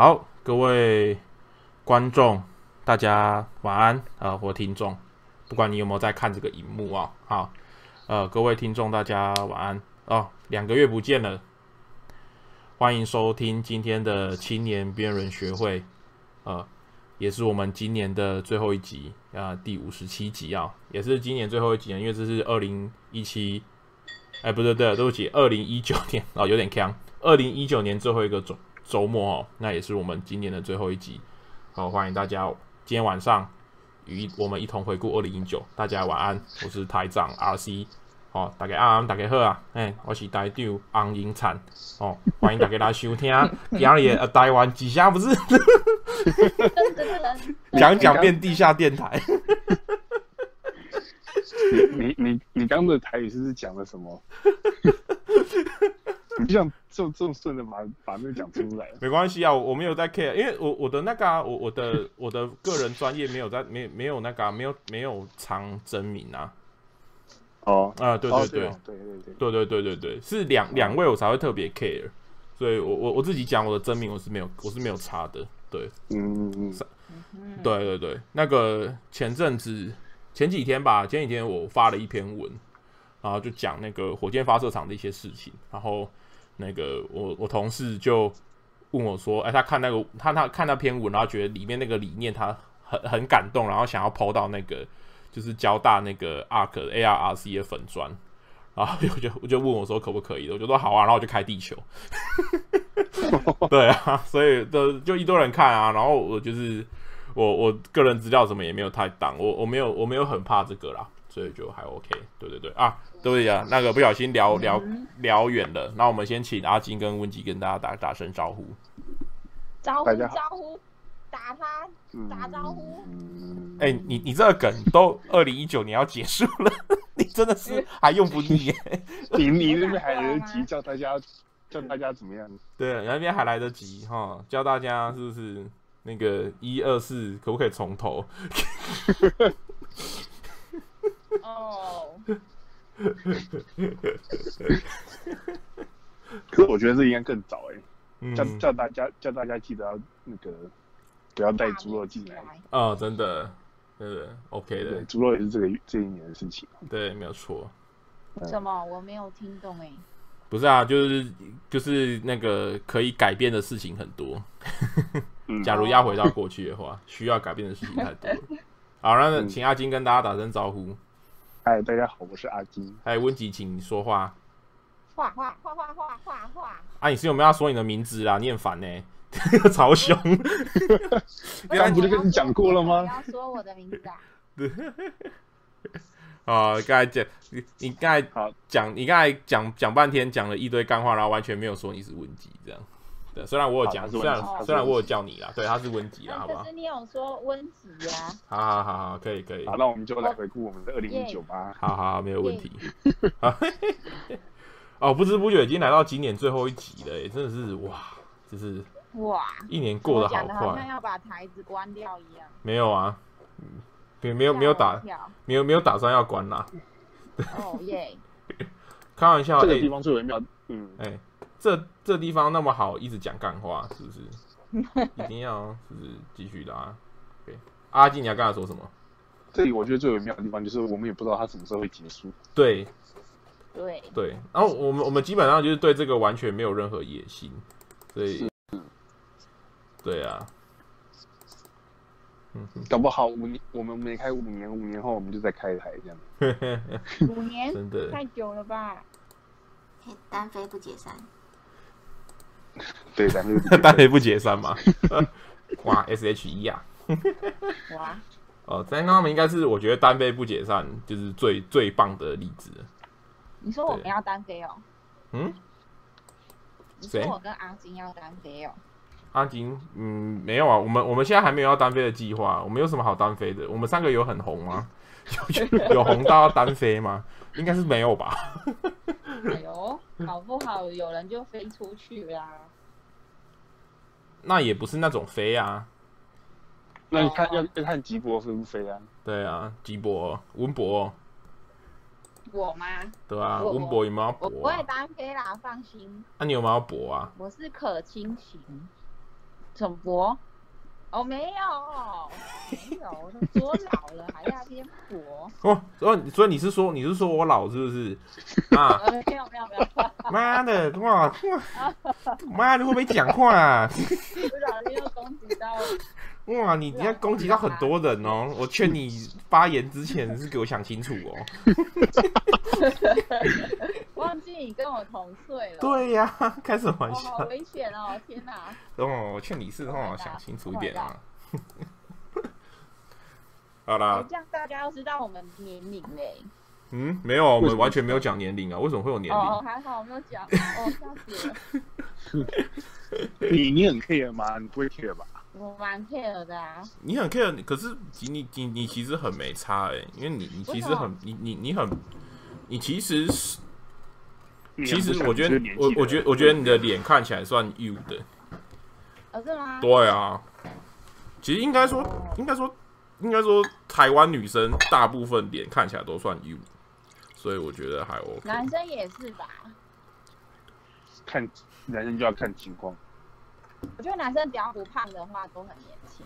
好，各位观众，大家晚安啊！或听众，不管你有没有在看这个荧幕啊，好，呃，各位听众，大家晚安哦。两个月不见了，欢迎收听今天的青年辩论学会，呃，也是我们今年的最后一集啊，第五十七集啊，也是今年最后一集，因为这是二零一七，哎，不对对，对不起，二零一九年啊，有点锵，二零一九年最后一个总。周末哦，那也是我们今年的最后一集。好，欢迎大家今天晚上与我们一同回顾二零一九。大家晚安，我是台长 RC。哦，大家安，大家好啊！哎，我是台长洪英灿。哦，欢迎大家来收听。今日呃，台湾几下不是？讲讲遍地下电台。你你你刚刚的台语是不是讲了什么？你这样就这么顺的把把那个讲出来，没关系啊，我没有在 care，因为我我的那个啊，我我的我的个人专业没有在没没有那个、啊、没有没有藏真名啊。哦。啊，对对对，对对对对。对对对对，是两两位我才会特别 care，所以我我我自己讲我的真名我是没有我是没有差的，对，嗯嗯嗯，对对对，那个前阵子前几天吧，前几天我发了一篇文，然后就讲那个火箭发射场的一些事情，然后。那个我我同事就问我说：“哎，他看那个他他看那篇文，然后觉得里面那个理念他很很感动，然后想要抛到那个就是交大那个 ARC ARRC 的粉砖，然后我就我就问我说可不可以？我就说好啊，然后我就开地球。对啊，所以就就一堆人看啊，然后我就是我我个人资料什么也没有太当，我我没有我没有很怕这个啦。”所以就还 OK，对对对啊，对呀？那个不小心聊聊聊远了，那我们先请阿金跟温吉跟大家打打声招呼，招呼招呼，打他打招呼。哎、欸，你你这个梗都二零一九年要结束了，你真的是还用不腻？你你那边 还来得及叫大家叫大家怎么样？对，那边还来得及哈，教大家是不是那个一二四可不可以从头？哦，可是我觉得这应该更早哎、叫叫大家叫大家记得要那个不要带猪肉进来哦，真的，对对，OK 的，猪肉也是这个这一年的事情，对，没有错。什么？我没有听懂哎、欸。不是啊，就是就是那个可以改变的事情很多。假如要回到过去的话，需要改变的事情太多了。好，那请阿金跟大家打声招呼。嗨，大家好，我是阿金。嗨，温吉，请说话。画画画画画画画。啊，你是有没有要说你的名字啦？你很烦呢、欸，超凶。刚才不是跟你讲过了吗？不要说我的名字啊。对。啊，刚才讲你，你刚才讲，你刚才讲讲半天，讲了一堆干话，然后完全没有说你是温吉这样。对，虽然我有讲，虽然虽然我有叫你啦，对，他是温吉啦，好不好？可是你有说温吉呀。好好好好，可以可以。好，那我们就来回顾我们的二零一九吧。好好好，没有问题。哦，不知不觉已经来到今年最后一集了，哎，真的是哇，就是哇，一年过得好快，好像要把台子关掉一样。没有啊，没没有没有打，没有没有打算要关啦。哦耶！开玩笑，这个地方最微妙，嗯，哎。这这地方那么好，一直讲干话，是不是？一定要，是不是继续的啊？对，阿金，你要跟他说什么？这里我觉得最微妙的地方就是，我们也不知道他什么时候会结束。对，对，对。然后我们我们基本上就是对这个完全没有任何野心，所以，对啊。嗯，搞不好五年我们没开五年，五年后我们就再开台这样。五年真的太久了吧？单飞不解散。对，单飞单飞不解散嘛？哇，S H E 啊！哇！哦，在他们应该是我觉得单飞不解散就是最最棒的例子。你说我们要单飞哦？嗯？你说我跟阿金要单飞哦？阿金，嗯，没有啊，我们我们现在还没有要单飞的计划。我们有什么好单飞的？我们三个有很红吗？有有红到要单飞吗？应该是没有吧？哎呦，搞不好有人就飞出去啦。那也不是那种飞啊。那你看、哦、要要看吉博飞不飞啊？对啊，吉博、温博。我吗？对啊，温博有没有博、啊？我不会单飞啦，放心。那、啊、你有没有博啊？我是可亲型。怎么博？哦，没有，没有，我说老了还要颠婆。哦，所以所以你是说你是说我老是不是？啊，没有没有没有。妈的，哇妈的会不会讲话啊？不小心又攻击到。哇，你你要攻击到很多人哦！我劝你发言之前是给我想清楚哦。忘记你跟我同岁了。对呀、啊，开什么玩笑？好危险哦！天哪！哦，我劝你是哦，想清楚一点啊。好啦，这样大家要知道我们年龄嘞。嗯，没有，我们完全没有讲年龄啊。为什么会有年龄？哦，还好我没有讲。哦，吓死了。你你很 care 吗？你不会 care 吧？我蛮 care 的啊。你很 care，可是你你你其实很没差哎、欸，因为你你其实很你你你很你其实是。其实我觉得，我我觉得，我觉得你的脸看起来算 U 的。哦，是吗？对啊。其实应该说，应该说，应该说，台湾女生大部分脸看起来都算 U，所以我觉得还 OK。男生也是吧？看男生就要看情况。我觉得男生只要不胖的话都很年轻。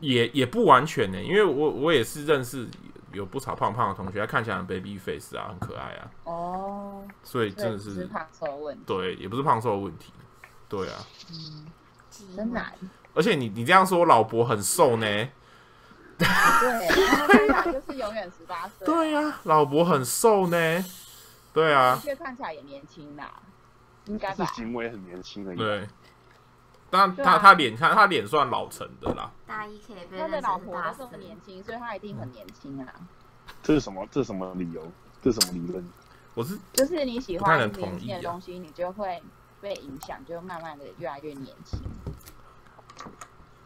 也也不完全呢、欸，因为我我也是认识。有不少胖胖的同学，他看起来很 baby face 啊，很可爱啊。哦，所以真的是，是胖瘦问题。对，也不是胖瘦的问题。对啊，嗯，真难。而且你你这样说，我老伯很瘦呢。对，他就是永远十八岁。对啊，老伯很瘦呢。对啊，的确看起来也年轻啦，应该吧？行为很年轻的。对。但他他脸看他脸算老成的啦。大一可以被他的老婆都这么年轻，所以他一定很年轻啊。这是什么？这是什么理由？这是什么理论？我是就是你喜欢年轻的东西，你就会被影响，就慢慢的越来越年轻。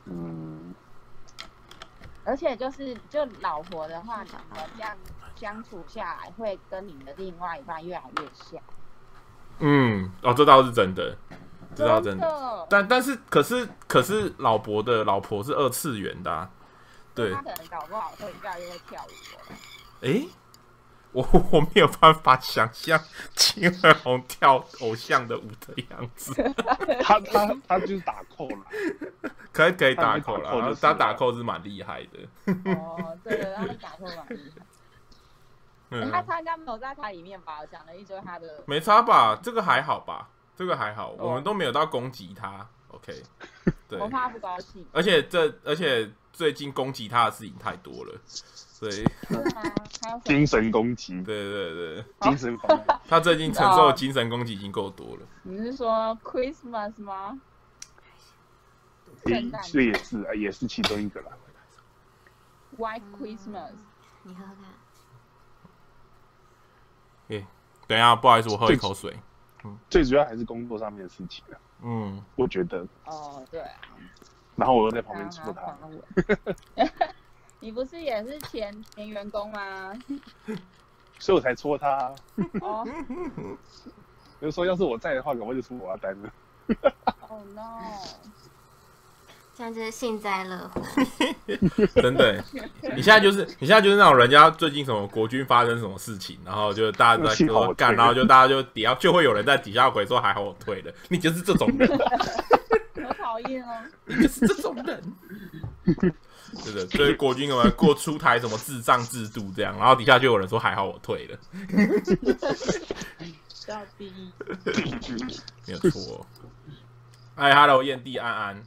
嗯。而且就是就老婆的话，你们这样相处下来，会跟你的另外一半越来越像。嗯，哦，这倒是真的。知道真的，但但是可是可是老伯的老婆是二次元的，啊，对。他可能搞不好会越来越会跳舞。哎，欸，我我没有办法想象金二红跳偶像的舞的样子。他他他就是打扣了，可以可以打扣了，他打扣是蛮厉害的。哦，对对，他打扣蛮厉害。嗯，他他应该没有在台里面吧？讲了一堆他的，没差吧？这个还好吧？这个还好，我们都没有到攻击他，OK？对，我怕他不高兴。而且这，而且最近攻击他的事情太多了，所以 精神攻击，对对对，精神攻击。他最近承受的精神攻击已经够多了。你是说 Christmas 吗？这也是啊，也是其中一个啦。White Christmas，你喝喝看。哎，等一下，不好意思，我喝一口水。最主要还是工作上面的事情啊，嗯，我觉得。哦，对啊。然后我又在旁边戳他。你不是也是前前员工吗？所以我才戳他。哦。比 如说，要是我在的话，赶快就出我要单了。Oh no！现在就是幸灾乐祸。真的，你现在就是你现在就是那种人家最近什么国军发生什么事情，然后就大家都在说干，然后就大家就底下就会有人在底下回说还好我退了，你就是这种人。好讨厌哦！你就是这种人。是的，所以国军有没有过出台什么智障制度这样，然后底下就有人说还好我退了。小逼，没有错。哎，Hello，燕地安安。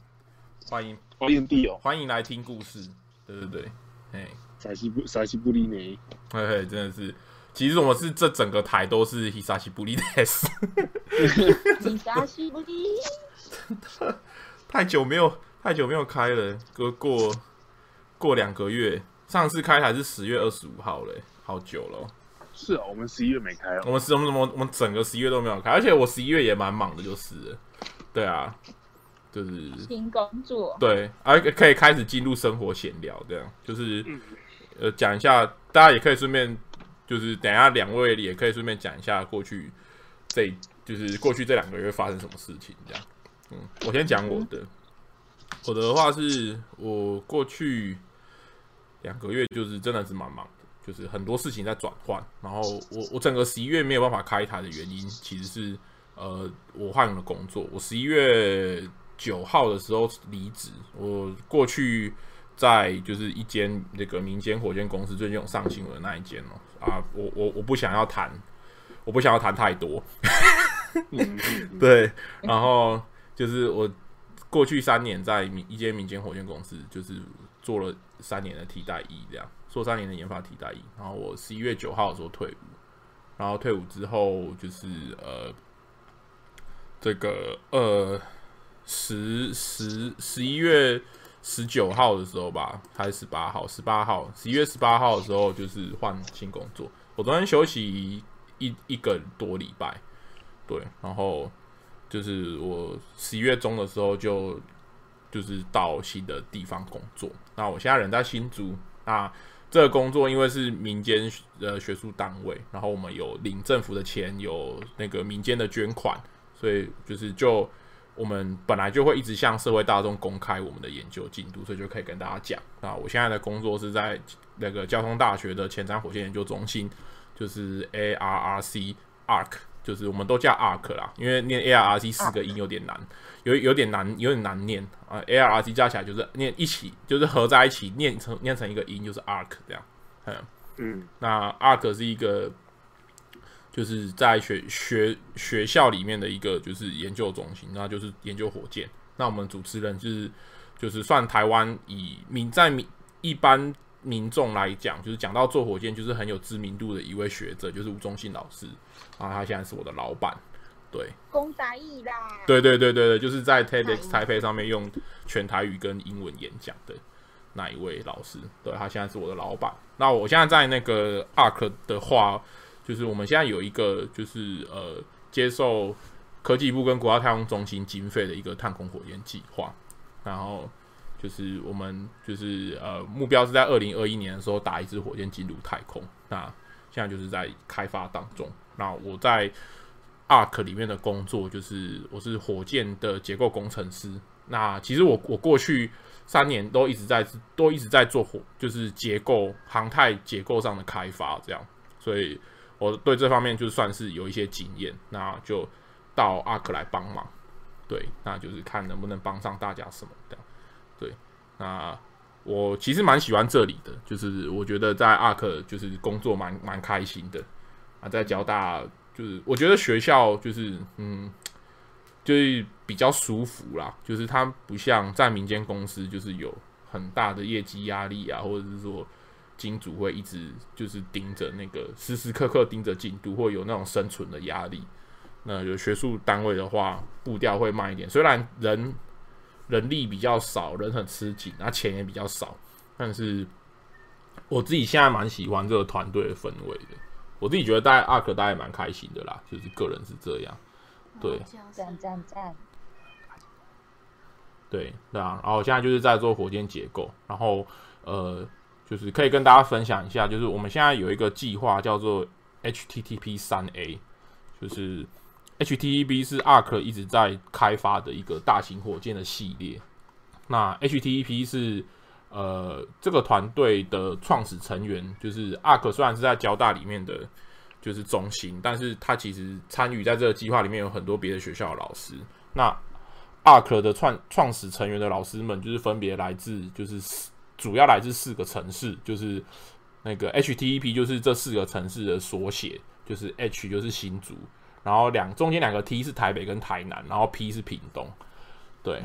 欢迎，欢迎弟哦！欢迎来听故事，对对对，哎，沙西布沙西布利内，嘿嘿，真的是，其实我们是这整个台都是伊沙西布利的，伊沙西布利，真 的太久没有太久没有开了，过过过两个月，上次开台是十月二十五号嘞，好久了。是啊，我们十一月没开，我们十我们我们整个十一月都没有开，而且我十一月也蛮忙的，就是。了，对啊。就是新工作，对，而可以开始进入生活闲聊，这样就是呃讲一下，大家也可以顺便就是等一下两位也可以顺便讲一下过去这就是过去这两个月发生什么事情，这样。嗯，我先讲我的，我的话是我过去两个月就是真的是蛮忙的，就是很多事情在转换，然后我我整个十一月没有办法开台的原因，其实是呃，我换了工作，我十一月九号的时候离职。我过去在就是一间那个民间火箭公司，最近有上新闻那一间哦。啊，我我我不想要谈，我不想要谈太多。对，然后就是我过去三年在民一间民间火箭公司，就是做了三年的替代役，这样做三年的研发替代役。然后我十一月九号的时候退伍，然后退伍之后就是呃。这个呃，十十十一月十九号的时候吧，还是十八号？十八号，十一月十八号的时候，就是换新工作。我昨天休息一一个多礼拜，对，然后就是我十一月中的时候就就是到新的地方工作。那我现在人在新竹，那这个工作因为是民间呃学术单位，然后我们有领政府的钱，有那个民间的捐款。所以就是就我们本来就会一直向社会大众公开我们的研究进度，所以就可以跟大家讲。那我现在的工作是在那个交通大学的前瞻火箭研究中心，就是 ARRC ARC，就是我们都叫 ARC 啦，因为念 ARRC 四个音有点难，有有点难，有点难念啊。ARRC 加起来就是念一起，就是合在一起念成念成一个音，就是 ARC 这样。嗯嗯，那 ARC 是一个。就是在学学学校里面的一个就是研究中心，那就是研究火箭。那我们主持人就是就是算台湾以民在民一般民众来讲，就是讲到做火箭就是很有知名度的一位学者，就是吴忠信老师啊，他现在是我的老板。对，公仔义啦。对对对对对，就是在 TEDx 台北上面用全台语跟英文演讲的那一位老师。对，他现在是我的老板。那我现在在那个 ARC 的话。就是我们现在有一个，就是呃，接受科技部跟国家太空中心经费的一个太空火箭计划，然后就是我们就是呃，目标是在二零二一年的时候打一支火箭进入太空。那现在就是在开发当中。那我在 ARC 里面的工作就是我是火箭的结构工程师。那其实我我过去三年都一直在都一直在做火，就是结构航太结构上的开发这样，所以。我对这方面就算是有一些经验，那就到 ARC 来帮忙，对，那就是看能不能帮上大家什么的，对，那我其实蛮喜欢这里的，就是我觉得在 ARC 就是工作蛮蛮开心的啊，在交大就是我觉得学校就是嗯，就是比较舒服啦，就是它不像在民间公司就是有很大的业绩压力啊，或者是说。金主会一直就是盯着那个时时刻刻盯着进度，或有那种生存的压力。那有学术单位的话，步调会慢一点。虽然人人力比较少，人很吃紧，那钱也比较少，但是我自己现在蛮喜欢这个团队的氛围的。我自己觉得在 ARC 待也蛮开心的啦，就是个人是这样。对，赞赞赞。对，对啊。然后我现在就是在做火箭结构，然后呃。就是可以跟大家分享一下，就是我们现在有一个计划叫做 HTTP 三 A，就是 HTTP 是 ARC 一直在开发的一个大型火箭的系列。那 HTTP 是呃这个团队的创始成员，就是 ARC 虽然是在交大里面的就是中心，但是他其实参与在这个计划里面有很多别的学校的老师。那 ARC 的创创始成员的老师们，就是分别来自就是。主要来自四个城市，就是那个 HTTP，就是这四个城市的缩写，就是 H 就是新竹，然后两中间两个 T 是台北跟台南，然后 P 是屏东，对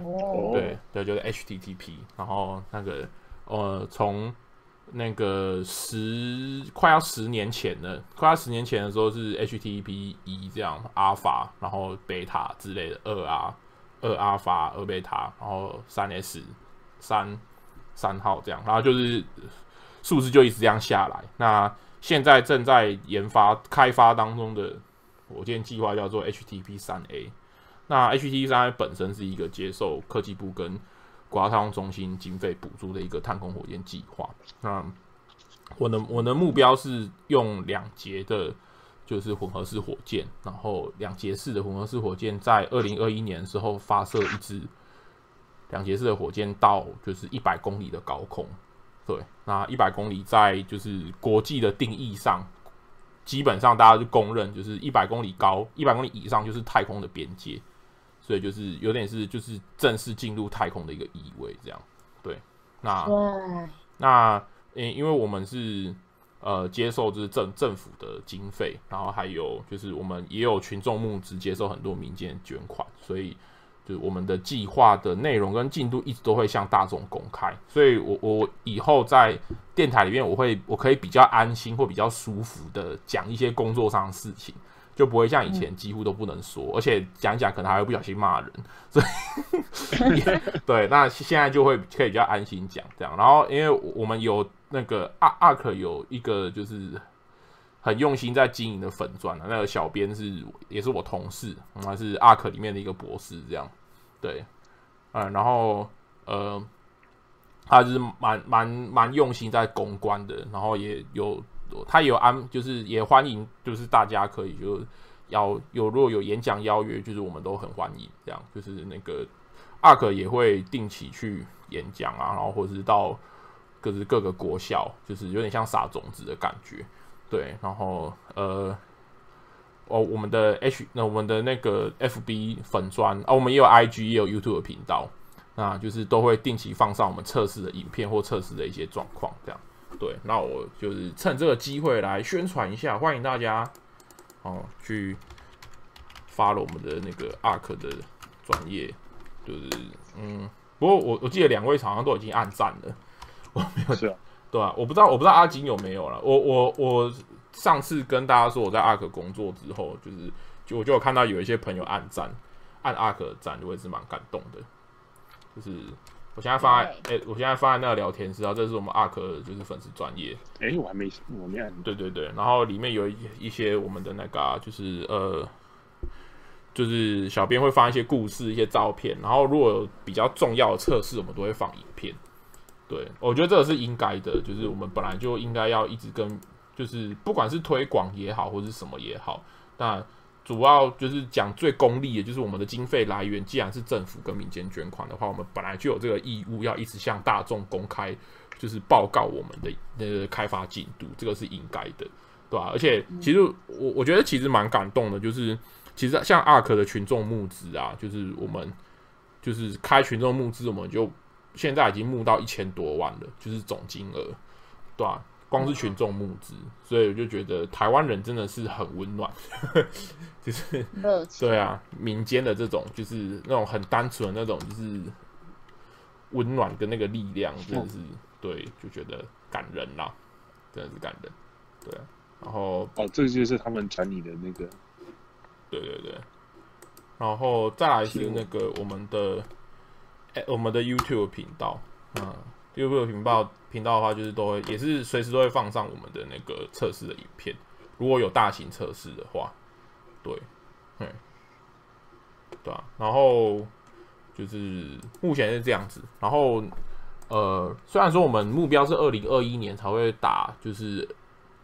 对对，就是 HTTP。然后那个呃，从那个十快要十年前了，快要十年前的时候是 HTTP 一这样，阿尔法，然后贝塔之类的，二 R 二阿尔法，二贝塔，然后三 S 三。三号这样，然后就是数字就一直这样下来。那现在正在研发开发当中的火箭计划叫做 HTP 三 A。那 HTP 三 A 本身是一个接受科技部跟国家太空中心经费补助的一个太空火箭计划。那我的我的目标是用两节的，就是混合式火箭，然后两节式的混合式火箭在二零二一年的时候发射一支。两节式的火箭到就是一百公里的高空，对，那一百公里在就是国际的定义上，基本上大家就公认，就是一百公里高，一百公里以上就是太空的边界，所以就是有点是就是正式进入太空的一个意味，这样。对，那对，那因因为我们是呃接受就是政政府的经费，然后还有就是我们也有群众募资，接受很多民间捐款，所以。就是我们的计划的内容跟进度一直都会向大众公开，所以我我以后在电台里面，我会我可以比较安心或比较舒服的讲一些工作上的事情，就不会像以前几乎都不能说，而且讲讲可能还会不小心骂人，所以 对，那现在就会可以比较安心讲这样。然后因为我们有那个阿阿克有一个就是很用心在经营的粉钻啊，那个小编是也是我同事，还是阿克里面的一个博士这样。对，嗯，然后呃，他就是蛮蛮蛮用心在公关的，然后也有他有安，就是也欢迎，就是大家可以就要有如果有演讲邀约，就是我们都很欢迎，这样就是那个阿克也会定期去演讲啊，然后或者是到各自各个国校，就是有点像撒种子的感觉，对，然后呃。哦，我们的 H，那我们的那个 FB 粉砖啊，我们也有 IG，也有 YouTube 频道，那就是都会定期放上我们测试的影片或测试的一些状况，这样。对，那我就是趁这个机会来宣传一下，欢迎大家哦去发了我们的那个 ARK 的专业，就是嗯，不过我我记得两位好像都已经按赞了，我没有，是啊，对啊，我不知道我不知道阿金有没有了，我我我。上次跟大家说我在 ARK 工作之后，就是就我就有看到有一些朋友按赞，按 ARK 赞，我也是蛮感动的。就是我现在放在，哎、欸，我现在放在那个聊天室啊，这是我们 ARK 就是粉丝专业。哎、欸，我还没，我没按。对对对，然后里面有一一些我们的那个、啊，就是呃，就是小编会放一些故事、一些照片，然后如果有比较重要的测试，我们都会放影片。对，我觉得这个是应该的，就是我们本来就应该要一直跟。就是不管是推广也好，或者是什么也好，那主要就是讲最功利的，就是我们的经费来源。既然是政府跟民间捐款的话，我们本来就有这个义务要一直向大众公开，就是报告我们的那个开发进度，这个是应该的，对吧？而且其实我我觉得其实蛮感动的，就是其实像 ARK 的群众募资啊，就是我们就是开群众募资，我们就现在已经募到一千多万了，就是总金额，对吧？光是群众募资，所以我就觉得台湾人真的是很温暖，就是对啊，民间的这种就是那种很单纯的那种，就是温暖跟那个力量，真的是对，就觉得感人啦，真的是感人，对。然后哦，这就是他们传你的那个，对对对，然后再来是那个我们的哎，我们的 YouTube 频道，嗯。YouTube 频道频道的话，就是都会也是随时都会放上我们的那个测试的影片。如果有大型测试的话，对，嗯，对啊。然后就是目前是这样子。然后呃，虽然说我们目标是二零二一年才会打，就是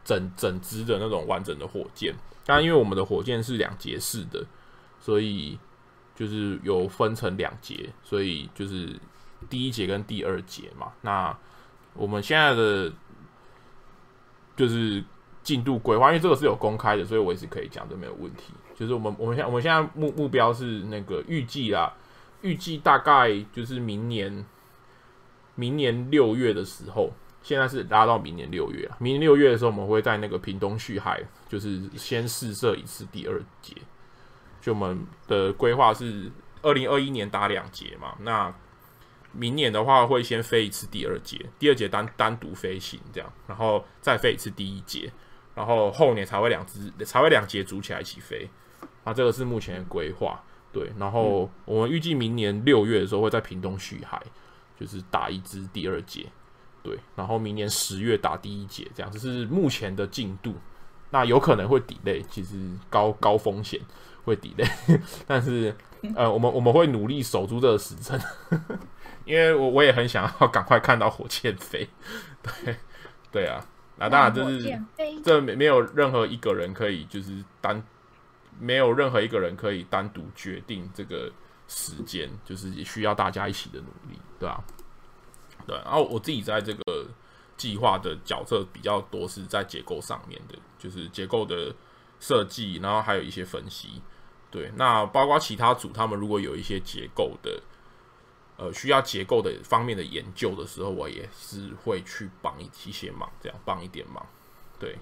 整整支的那种完整的火箭，但因为我们的火箭是两节式的，所以就是有分成两节，所以就是。第一节跟第二节嘛，那我们现在的就是进度规划，因为这个是有公开的，所以我也是可以讲，这没有问题。就是我们我们现我们现在目目标是那个预计啦，预计大概就是明年明年六月的时候，现在是拉到明年六月。明年六月的时候，我们会在那个屏东旭海，就是先试射一次第二节。就我们的规划是二零二一年打两节嘛，那。明年的话会先飞一次第二节，第二节单单独飞行这样，然后再飞一次第一节，然后后年才会两只才会两节组起来一起飞。那这个是目前的规划，对。然后我们预计明年六月的时候会在屏东旭海，就是打一支第二节，对。然后明年十月打第一节，这样这是目前的进度。那有可能会 delay，其实高高风险会 delay，但是呃，我们我们会努力守住这个时辰。因为我我也很想要赶快看到火箭飞，对对啊，那当然就是这没没有任何一个人可以就是单，没有任何一个人可以单独决定这个时间，就是也需要大家一起的努力，对吧？对，然后我自己在这个计划的角色比较多是在结构上面的，就是结构的设计，然后还有一些分析。对，那包括其他组，他们如果有一些结构的，呃，需要结构的方面的研究的时候，我也是会去帮一一些忙，这样帮一点忙。对，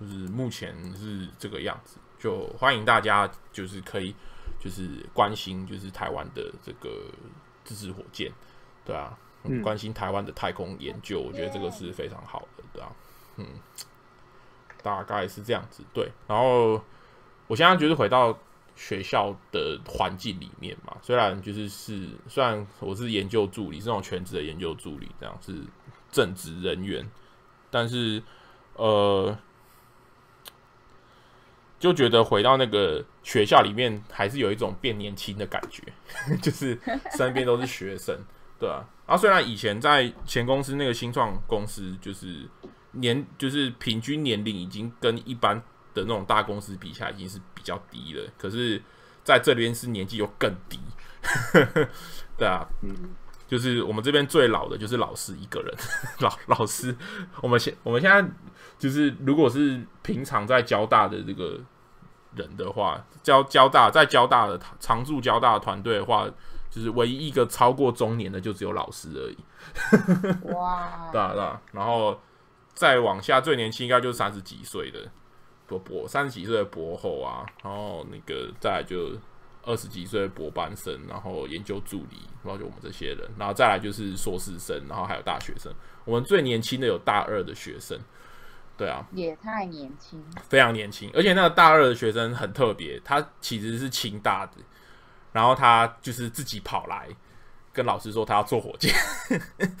就是目前是这个样子，就欢迎大家就是可以就是关心就是台湾的这个自制火箭，对啊，嗯，关心台湾的太空研究，我觉得这个是非常好的，对啊，嗯，大概是这样子，对，然后我现在就是回到。学校的环境里面嘛，虽然就是是，虽然我是研究助理，是那种全职的研究助理，这样是正职人员，但是呃，就觉得回到那个学校里面，还是有一种变年轻的感觉，就是身边都是学生，对啊。啊虽然以前在前公司那个新创公司，就是年就是平均年龄已经跟一般。的那种大公司比起来已经是较低了，可是在这边是年纪又更低，对啊，嗯，就是我们这边最老的就是老师一个人，老老师，我们现我们现在就是如果是平常在交大的这个人的话，交交大在交大的常驻交大的团队的话，就是唯一一个超过中年的就只有老师而已，哇，对啊对啊，然后再往下最年轻应该就是三十几岁的。博博三十几岁的博后啊，然后那个再来就二十几岁的博班生，然后研究助理，然后就我们这些人，然后再来就是硕士生，然后还有大学生。我们最年轻的有大二的学生，对啊，也太年轻，非常年轻。而且那个大二的学生很特别，他其实是清大的，然后他就是自己跑来跟老师说他要坐火箭，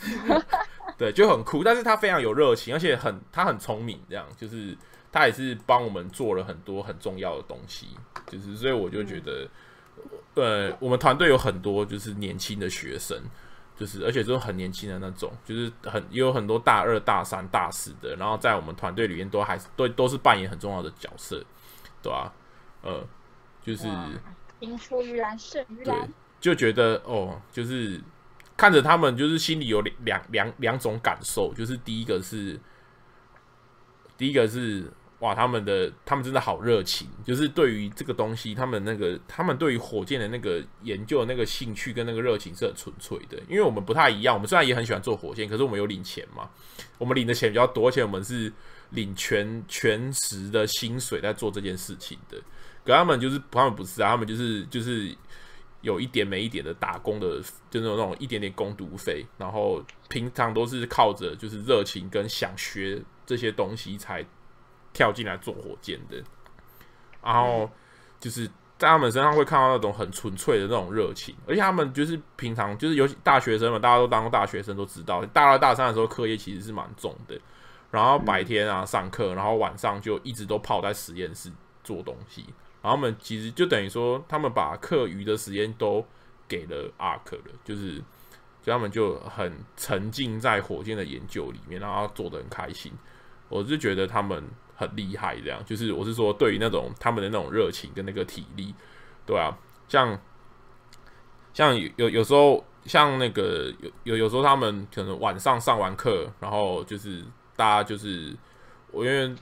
对，就很酷。但是他非常有热情，而且很他很聪明，这样就是。他也是帮我们做了很多很重要的东西，就是所以我就觉得，呃，我们团队有很多就是年轻的学生，就是而且都是很年轻的那种，就是很也有很多大二、大三、大四的，然后在我们团队里面都还是都都是扮演很重要的角色，对吧？呃，就是青出于蓝胜于蓝，就觉得哦，就是看着他们，就是心里有两两两两种感受，就是第一个是。第一个是哇，他们的他们真的好热情，就是对于这个东西，他们那个他们对于火箭的那个研究的那个兴趣跟那个热情是很纯粹的。因为我们不太一样，我们虽然也很喜欢做火箭，可是我们有领钱嘛，我们领的钱比较多，而且我们是领全全时的薪水在做这件事情的。可他们就是他们不是啊，他们就是就是有一点没一点的打工的，就那种那种一点点工读费，然后平常都是靠着就是热情跟想学。这些东西才跳进来做火箭的，然后就是在他们身上会看到那种很纯粹的那种热情，而且他们就是平常就是尤其大学生嘛，大家都当过大学生都知道，大二大三的时候课业其实是蛮重的，然后白天啊上课，然后晚上就一直都泡在实验室做东西，然后他们其实就等于说他们把课余的时间都给了阿克了，就是。所以他们就很沉浸在火箭的研究里面，然后做得很开心。我是觉得他们很厉害，这样就是我是说，对于那种他们的那种热情跟那个体力，对啊，像像有有时候像那个有有有时候他们可能晚上上完课，然后就是大家就是我因为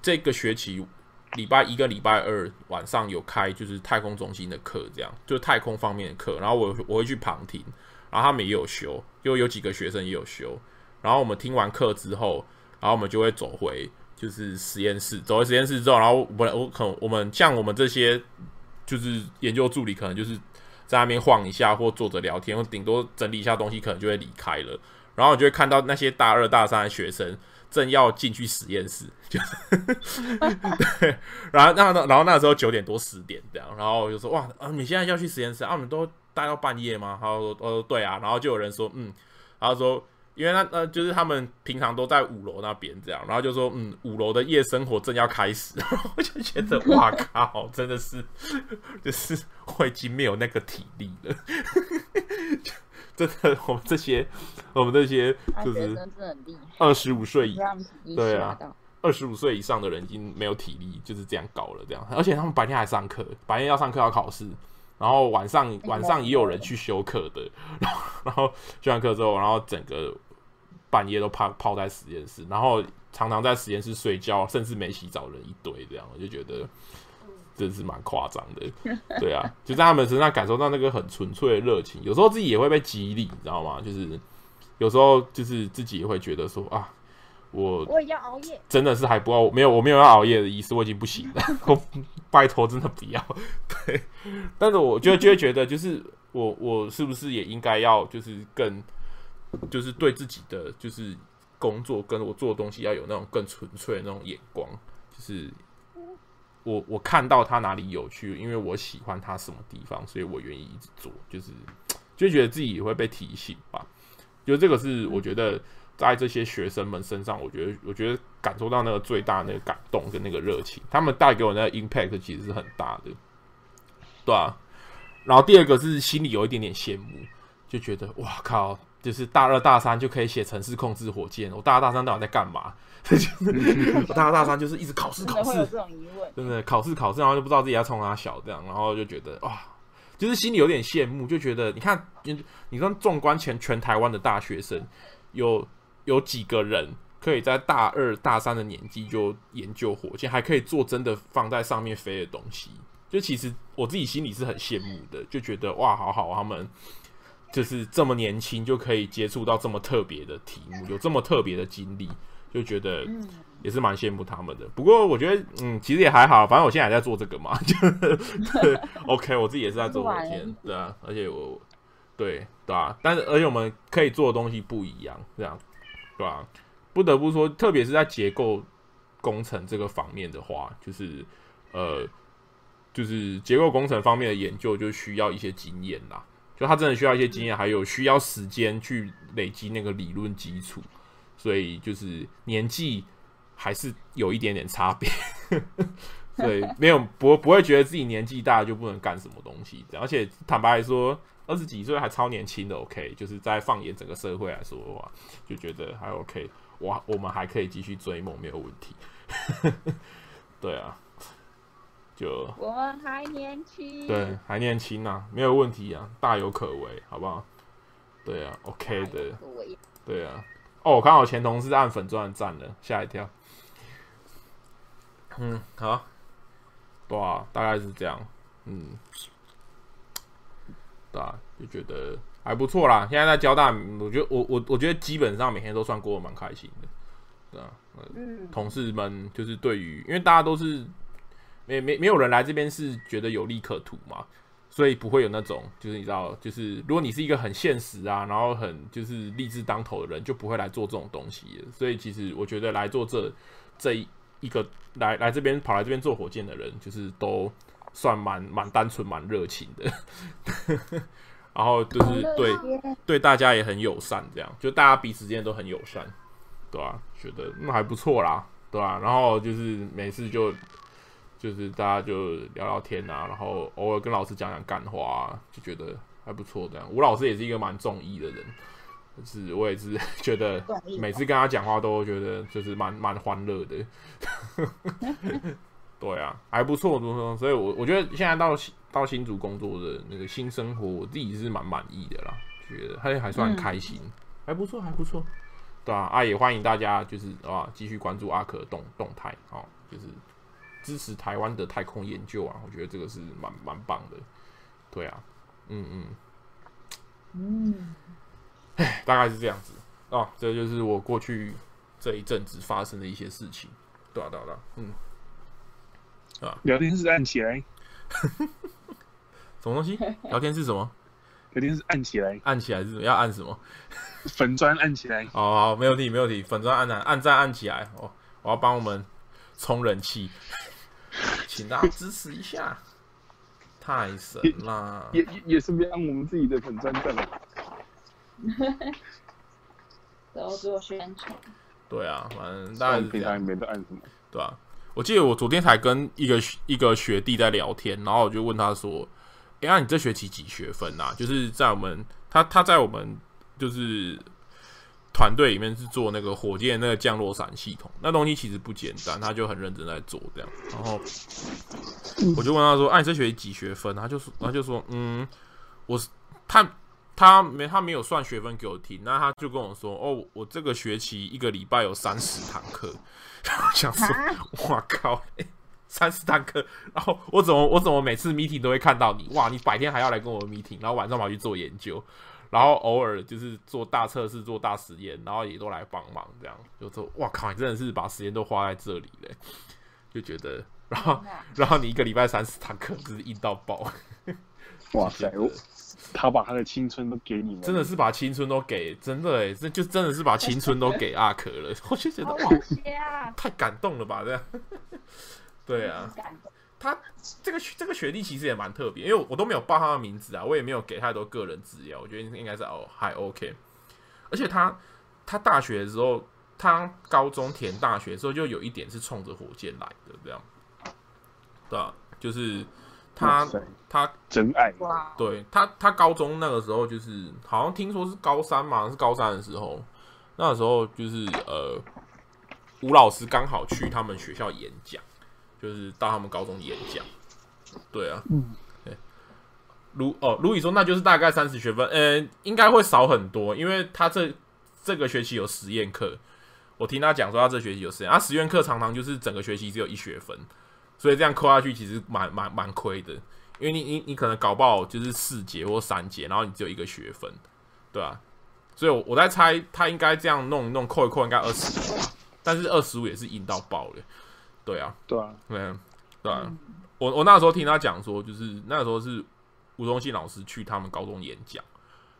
这个学期礼拜一跟礼拜二晚上有开就是太空中心的课，这样就太空方面的课，然后我我会去旁听。然后他们也有修，又有几个学生也有修。然后我们听完课之后，然后我们就会走回就是实验室。走回实验室之后，然后我我可我们像我们这些就是研究助理，可能就是在那边晃一下，或坐着聊天，或顶多整理一下东西，可能就会离开了。然后我就会看到那些大二大三的学生正要进去实验室，就 对。然后那然后那时候九点多十点这样，然后我就说哇，啊你现在要去实验室啊？我们都。待到半夜吗？他说：“呃，对啊。”然后就有人说：“嗯。”然后说：“因为那呃，就是他们平常都在五楼那边这样。”然后就说：“嗯，五楼的夜生活正要开始。”然后我就觉得：“哇靠，真的是，就是我已经没有那个体力了。”真的，我们这些，我们这些就是二十五岁以对啊，二十五岁以上的人已经没有体力，就是这样搞了这样。而且他们白天还上课，白天要上课要考试。然后晚上晚上也有人去修课的，然后然后修完课之后，然后整个半夜都泡泡在实验室，然后常常在实验室睡觉，甚至没洗澡人一堆这样，我就觉得真是蛮夸张的。对啊，就在他们身上感受到那个很纯粹的热情，有时候自己也会被激励，你知道吗？就是有时候就是自己也会觉得说啊。我我也要熬夜，真的是还不熬，没有我没有要熬夜的意思，我已经不行了。我拜托，真的不要。对，但是我就就会觉得，就是我我是不是也应该要，就是更，就是对自己的就是工作跟我做的东西要有那种更纯粹的那种眼光，就是我我看到他哪里有趣，因为我喜欢他什么地方，所以我愿意一直做，就是就觉得自己也会被提醒吧。就这个是我觉得。在这些学生们身上，我觉得，我觉得感受到那个最大那个感动跟那个热情，他们带给我那个 impact 其实是很大的，对啊。然后第二个是心里有一点点羡慕，就觉得哇靠，就是大二大三就可以写城市控制火箭，我大二大三到底在干嘛？我大二大三就是一直考试考试，这种疑问，真的考试考试，然后就不知道自己要冲哪小这样，然后就觉得哇，就是心里有点羡慕，就觉得你看，你你说纵观全全台湾的大学生有。有几个人可以在大二大三的年纪就研究火箭，还可以做真的放在上面飞的东西？就其实我自己心里是很羡慕的，就觉得哇，好好，他们就是这么年轻就可以接触到这么特别的题目，有这么特别的经历，就觉得也是蛮羡慕他们的。不过我觉得，嗯，其实也还好，反正我现在还在做这个嘛，就 对，OK，我自己也是在做火箭，对啊，而且我对对啊，但是而且我们可以做的东西不一样，这样。对吧、啊？不得不说，特别是在结构工程这个方面的话，就是呃，就是结构工程方面的研究就需要一些经验啦。就他真的需要一些经验，还有需要时间去累积那个理论基础。所以就是年纪还是有一点点差别。所以没有不不会觉得自己年纪大就不能干什么东西。而且坦白来说。二十几岁还超年轻的，OK，就是在放眼整个社会来说的话，就觉得还 OK，我我们还可以继续追梦，没有问题。对啊，就我们还年轻，对，还年轻啊，没有问题啊，大有可为，好不好？对啊，OK 的，对啊。哦，我看我前同事按粉钻赞了，吓一跳。嗯，好，对啊，大概是这样，嗯。对啊，就觉得还不错啦。现在在交大，我觉得我我我觉得基本上每天都算过得蛮开心的。对啊，嗯，同事们就是对于，因为大家都是没没没有人来这边是觉得有利可图嘛，所以不会有那种就是你知道，就是如果你是一个很现实啊，然后很就是立志当头的人，就不会来做这种东西。所以其实我觉得来做这这一个来来这边跑来这边做火箭的人，就是都。算蛮蛮单纯、蛮热情的，然后就是对对大家也很友善，这样就大家彼此之间都很友善，对吧、啊？觉得那还不错啦，对吧、啊？然后就是每次就就是大家就聊聊天啊，然后偶尔跟老师讲讲干话啊，就觉得还不错。这样吴老师也是一个蛮中意的人，就是我也是 觉得每次跟他讲话都觉得就是蛮蛮欢乐的。对啊，还不错，不错，所以我我觉得现在到到新竹工作的那个新生活，我自己是蛮满意的啦，觉得还还算开心，嗯、还不错，还不错，对啊，啊，也欢迎大家就是啊继续关注阿可的动动态，哦，就是支持台湾的太空研究啊，我觉得这个是蛮蛮棒的，对啊，嗯嗯嗯，哎，大概是这样子啊，这就是我过去这一阵子发生的一些事情，对啊对啊对啊，嗯。啊！聊天室按起来，什么东西？聊天室什么？聊天室按起来，按起来是什么？要按什么？粉砖按起来。哦好，没有问题，没有问题。粉砖按按按赞按起来哦！我要帮我们充人气，请大家支持一下，太神啦！也也也是别按我们自己的粉砖赞。都做宣传。对啊，反正大家平常也没得按什么，对吧？我记得我昨天才跟一个一个学弟在聊天，然后我就问他说：“哎、欸，那、啊、你这学期几学分啊？就是在我们他他在我们就是团队里面是做那个火箭那个降落伞系统，那东西其实不简单，他就很认真在做这样。然后我就问他说：‘哎、啊，你这学期几学分？’他就说他就说：‘嗯，我是他他没他没有算学分给我听，那他就跟我说，哦，我这个学期一个礼拜有三十堂课，我想说，我靠，三十堂课，然后我怎么我怎么每次 meeting 都会看到你？哇，你白天还要来跟我 meeting，然后晚上跑去做研究，然后偶尔就是做大测试、做大实验，然后也都来帮忙，这样就说，哇靠，你真的是把时间都花在这里嘞，就觉得。然后，然后你一个礼拜三十堂课，真是硬到爆！哇塞，他把他的青春都给你们，真的是把青春都给，真的哎，这就真的是把青春都给阿可了。我就觉得哇，太感动了吧？这样，对啊，他这个这个学历其实也蛮特别，因为我都没有报他的名字啊，我也没有给太多个人资料，我觉得应该是哦还 OK。而且他他大学的时候，他高中填大学的时候，就有一点是冲着火箭来的，这样。对啊，就是他他真爱，对他他高中那个时候就是好像听说是高三嘛，是高三的时候，那时候就是呃，吴老师刚好去他们学校演讲，就是到他们高中演讲，对啊，嗯，对，卢哦，卢宇说那就是大概三十学分，呃，应该会少很多，因为他这这个学期有实验课，我听他讲说他这学期有实验，他实验课常常就是整个学期只有一学分。所以这样扣下去其实蛮蛮蛮亏的，因为你你你可能搞不好就是四节或三节，然后你只有一个学分，对吧、啊？所以我我在猜他应该这样弄弄扣一扣应该二十五，但是二十五也是硬到爆了，对啊，对啊，对啊，对啊。我我那时候听他讲说，就是那个时候是吴宗信老师去他们高中演讲，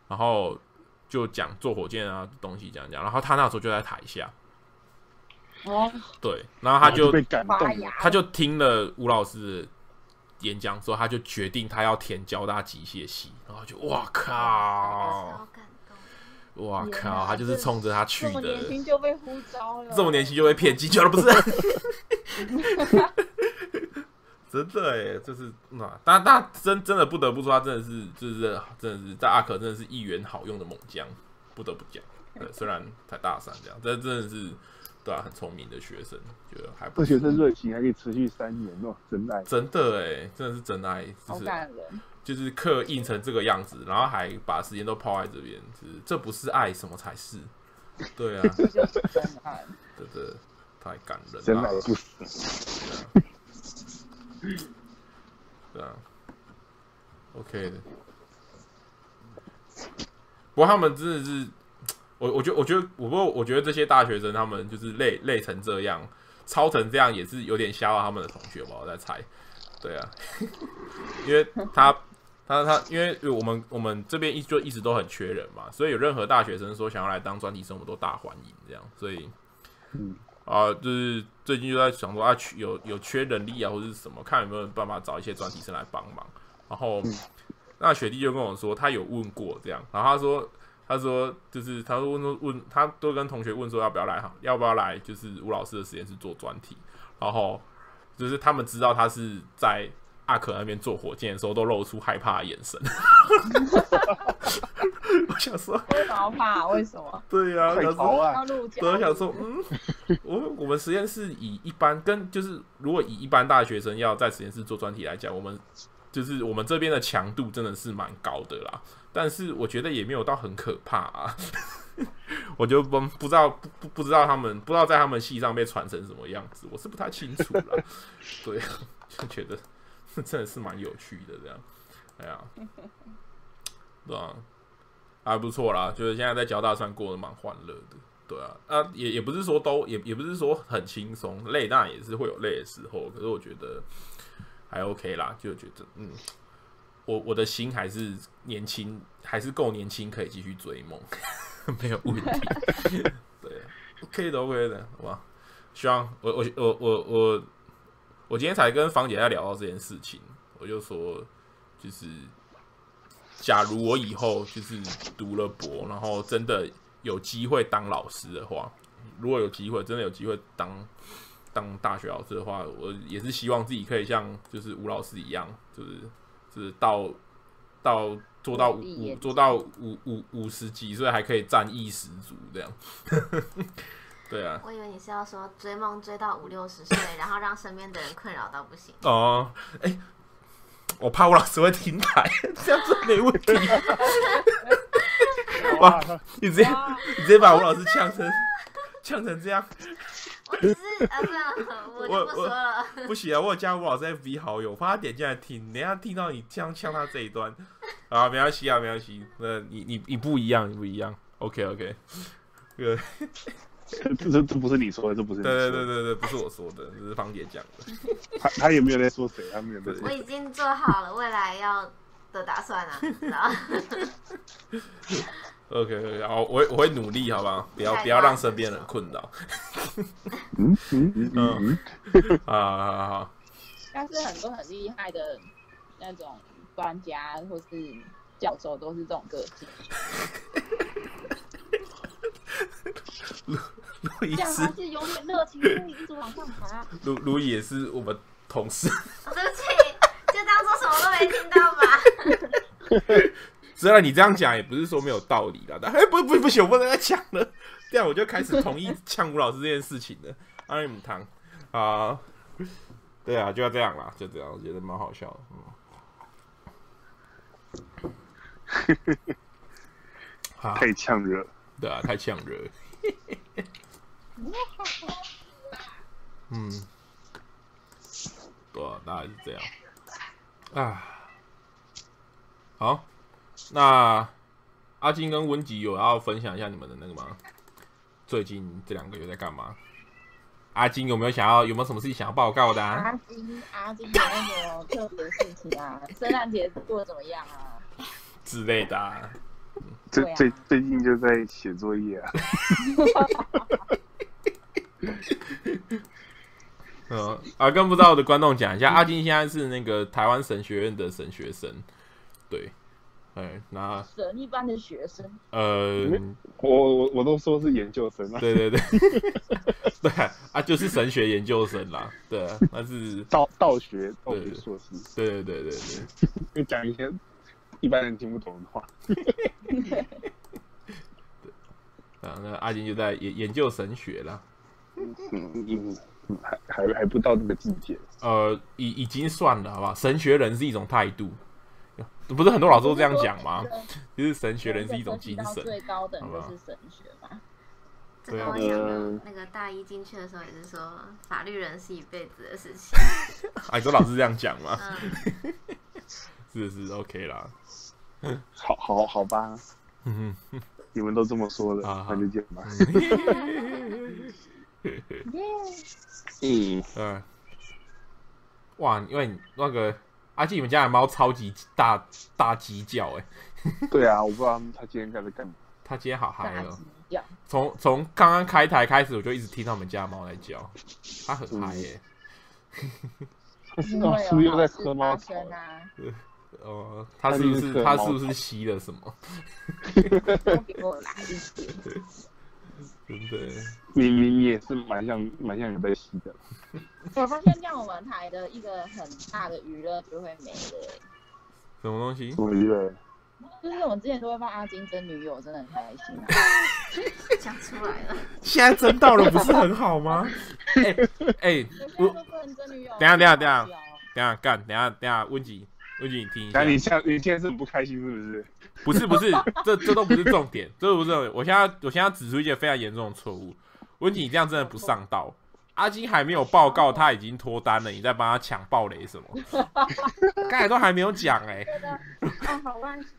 然后就讲做火箭啊东西讲讲，然后他那时候就在台下。哦，对，然后他就被感动，他就听了吴老师的演讲之后，他就决定他要填交大机械系，然后就哇靠，哇靠，他就是冲着他去的，这么年轻就被呼召了，这么年轻就被骗进去了，不是？真的哎，就是那，但但真真的不得不说，他真的是，就是真的是在阿可真的是一员好用的猛将，不得不讲。对，虽然才大三这样，但真的是。对啊，很聪明的学生，觉得还不错。这学生热情还可以持续三年哦，真爱。真的哎，真的是真爱，就是就是刻印成这个样子，然后还把时间都泡在这边，就是这不是爱，什么才是？对啊，这就是真爱，对对，太感人了，真爱不死。对啊，OK 的。不过他们真的是。我我觉得我觉得我不过我觉得这些大学生他们就是累累成这样，超成这样也是有点吓到他们的同学吧？我在猜，对啊，因为他他他，因为我们我们这边一就一直都很缺人嘛，所以有任何大学生说想要来当专题生，我们都大欢迎这样。所以，嗯啊，就是最近就在想说啊，有有缺人力啊，或者是什么，看有没有办法找一些专题生来帮忙。然后那学弟就跟我说，他有问过这样，然后他说。他说，就是他说问说问，他都跟同学问说要不要来哈，要不要来？就是吴老师的实验室做专题，然后就是他们知道他是在阿可那边做火箭的时候，都露出害怕的眼神。我想说，为什么怕？为什么？对呀、啊，快逃啊！对，我想说，嗯，我我们实验室以一般跟就是如果以一般大学生要在实验室做专题来讲，我们就是我们这边的强度真的是蛮高的啦。但是我觉得也没有到很可怕啊，我就不不知道不不不知道他们不知道在他们系上被传成什么样子，我是不太清楚啦。对，就觉得 真的是蛮有趣的这样，哎呀，对啊，还不错啦，就是现在在交大算过得蛮欢乐的，对啊，啊也也不是说都也也不是说很轻松，累当然也是会有累的时候，可是我觉得还 OK 啦，就觉得嗯。我我的心还是年轻，还是够年轻，可以继续追梦，没有问题。对，OK 的，OK 的，好吧。希望我我我我我我今天才跟芳姐在聊到这件事情，我就说，就是假如我以后就是读了博，然后真的有机会当老师的话，如果有机会，真的有机会当当大学老师的话，我也是希望自己可以像就是吴老师一样，就是就。是到到做到五做到五五五十几岁还可以战意十足这样，对啊。我以为你是要说追梦追到五六十岁，然后让身边的人困扰到不行。哦，哎、欸，我怕吴老师会停台，这样子没问题。哇，你直接你直接把吴老师呛成呛成这样。我只是啊，我就不说了。不行啊，我有加吴老师 FB 好友，我怕他点进来听，等下听到你这样呛他这一段啊，没关系啊，没关系。那你你你不一样，你不一样。OK OK，这个 这这这不是你说的，这不是你说的。对对对对对，不是我说的，这是芳姐讲的。他他也没有在说谁，他没有在说。我已经做好了未来要的打算了。OK OK，好，我我会努力，好吧，不要不要让身边人困扰。嗯嗯嗯嗯 啊，好好。但是很多很厉害的那种专家或是教授都是这种个性。卢卢医师是永远热情，可以一直往上爬。卢卢也是我们同事。对不起，就当做什么都没听到吧。虽然你这样讲也不是说没有道理啦，但哎，不不不行，我不能再讲了。这样我就开始同意呛吴老师这件事情了。阿姆汤啊，对啊，就要这样啦，就这样，我觉得蛮好笑的。嗯、太呛热，对啊，太呛热。嗯，对啊，大概是这样。啊，好。那阿金跟温吉有要分享一下你们的那个吗？最近这两个月在干嘛？阿金有没有想要有没有什么事情想要报告的啊？阿金，阿金有没有特别事情啊？圣诞节过得怎么样啊？之类的、啊。最最最近就在写作业啊。嗯，啊，跟不知道的观众讲一下，阿金现在是那个台湾神学院的神学生，对。哎，那神一般的学生，呃，我我我都说是研究生啊，对对对，对啊，就是神学研究生啦，对啊，那是道道学道学硕士，对对对对对，就讲一些一般人听不懂的话，对，啊，那阿金就在研研究神学了，嗯嗯嗯，还还还不到那个境界，呃，已已经算了，好不好？神学人是一种态度。不是很多老师都这样讲吗？就是神学人是一种精神，最高等就是神学嘛。这跟我讲的那个大一进去的时候也是说，法律人是一辈子的事情。哎，说老师这样讲吗？是是 OK 啦。好好好吧，你们都这么说了，那就见吧。嗯嗯，哇，因为那个。阿金，你们家的猫超级大大鸡叫哎！对啊，我不知道它今天在干嘛。它今天好嗨哦！从从刚刚开台开始，我就一直听到我们家的猫在叫，它很嗨耶！是不是又在喝猫草啊？哦，他是不是他是不是吸了什么？给我来一点。对不对？你你你也是蛮像蛮像有被吸的。我发现这样我们台的一个很大的娱乐就会没了。什么东西？什么娱乐？就是我们之前都会放阿金争女友，真的很开心啊。讲出来了。现在争到了不是很好吗？哎哎，我等下等下等下等下干等下等下温吉温吉你听一下。你现你现在是不开心是不是？不是不是，这这都不是重点，这都不是重点。我现在我现在指出一件非常严重的错误。温吉，你这样真的不上道。阿金还没有报告，他已经脱单了，你在帮他抢暴雷什么？刚才都还没有讲哎、欸。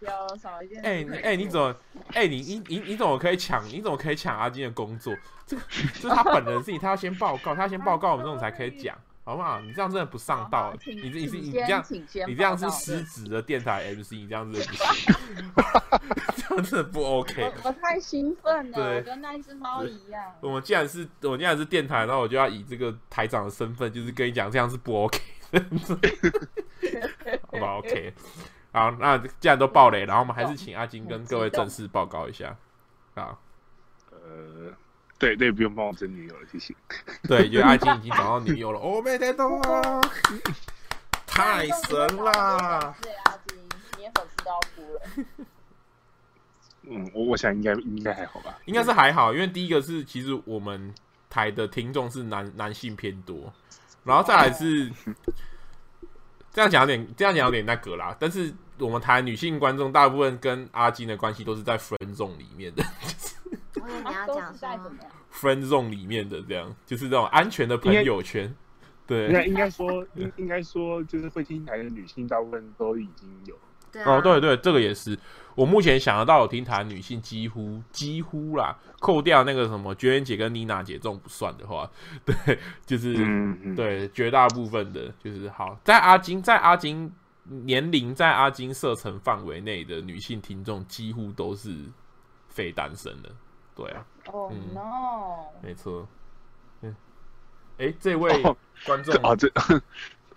哦，少一件。哎、欸，哎、欸，你怎么？哎、欸，你你你你怎么可以抢？你怎么可以抢阿金的工作？这个这是他本人的事情，他要先报告，他要先报告，我们这种才可以讲。好不好？你这样真的不上道，你你你你这样你这样是失职的电台 MC，你这样子不行 这样真的不 OK。我太兴奋了，我，跟那一只猫一样。我们既然是我既然是电台，然后我就要以这个台长的身份，就是跟你讲，这样是不 OK。好吧，OK。好，那既然都爆雷，然后我们还是请阿金跟各位正式报告一下。好，呃。对对，不用帮我争女友了，谢谢。对，因为阿金已经找到女友了。我，没得动啊！太神啦！对阿金，你也粉丝都要哭了。嗯，我我想应该应该还好吧。应该是还好，因为第一个是其实我们台的听众是男男性偏多，然后再来是这样讲有点这样讲有点那个啦。但是我们台女性观众大部分跟阿金的关系都是在 friend zone 里面的。我以为你要讲什么？friend zone 里面的这样，就是这种安全的朋友圈。对，应该应该 说应应该说，就是会听台的女性大部分都已经有。对啊、哦，对对，这个也是。我目前想得到，我听台女性几乎几乎啦，扣掉那个什么娟姐跟妮娜姐这种不算的话，对，就是、嗯嗯、对绝大部分的，就是好在阿金在阿金年龄在阿金射程范围内的女性听众，几乎都是非单身的。对啊。哦、oh, 嗯、no！没错。嗯。哎，这位观众啊，这。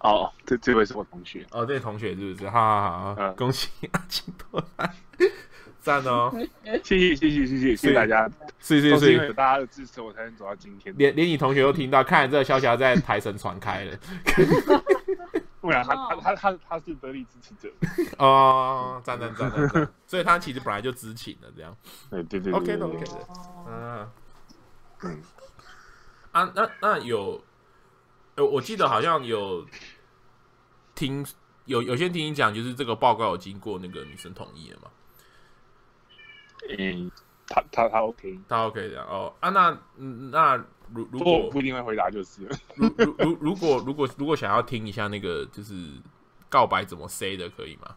哦，这这位是我同学哦，这位同学是不是？好好好，恭喜阿金脱单，赞哦！谢谢谢谢谢谢谢谢大家，谢谢谢谢，有大家的支持，我才能走到今天。连连你同学都听到，看来这个消息要在台神传开了。不然他他他他他是得力支持者哦，赞赞赞赞，所以他其实本来就知情的，这样。对对对，OK 的 OK 的，嗯嗯，啊，那那有。我记得好像有听有有些听你讲，就是这个报告有经过那个女生同意了嘛？嗯，他他他 OK，他 OK 这样哦啊，那那如如果不一定会回答就是如如如 如果如果如果想要听一下那个就是告白怎么 say 的，可以吗？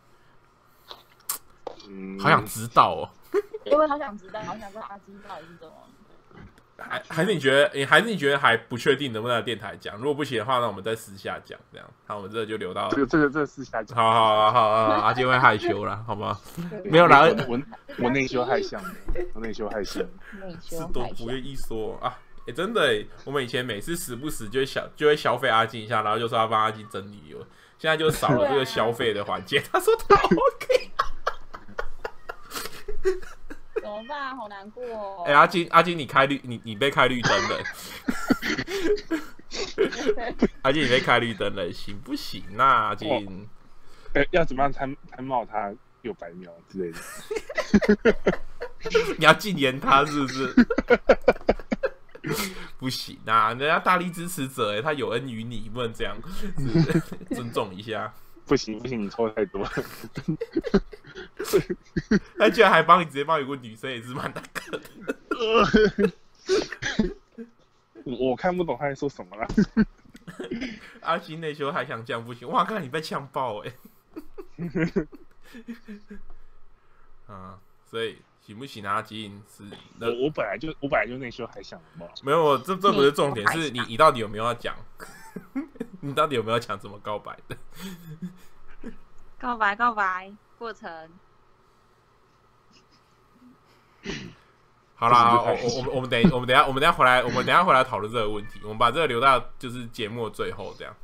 嗯，好想知道哦，因为好想知道，好想知道阿金到底是怎么。还还是你觉得，你还是你觉得还不确定能不能在电台讲？如果不行的话，那我们再私下讲，这样。好，我们这就留到这个这个这个私下讲。好好好好，阿金会害羞啦，好吗？没有啦，我我内羞害相，我内羞害相，是都不愿意说啊。哎，真的，我们以前每次时不时就会消就会消费阿金一下，然后就说要帮阿金整理。现在就少了这个消费的环节。他说他 OK。怎么办？好难过哦。哎、欸，阿金，阿金，你开绿，你你被开绿灯了。阿金，你被开绿灯了，行不行啊？阿金，哎、欸，要怎么样才才冒他六百秒之类的？你要禁言他是不是？不行啊，人家大力支持者，哎，他有恩于你，不能这样，尊重一下。不行不行，你抽太多了。他居然还帮你直接帮一个女生，也是蛮大个的。我看不懂他在说什么了。阿金内修还想这样不行？哇，看你被呛爆哎！啊，所以行不行？阿金是我我本来就我本来就内修还想嘛。没有，这这不是重点，是你你到底有没有要讲？你到底有没有讲怎么告白的？告白告白过程。好啦，我我我们等我们等下我们等下回来，我们等下回来讨论这个问题。我们把这个留到就是节目的最后这样。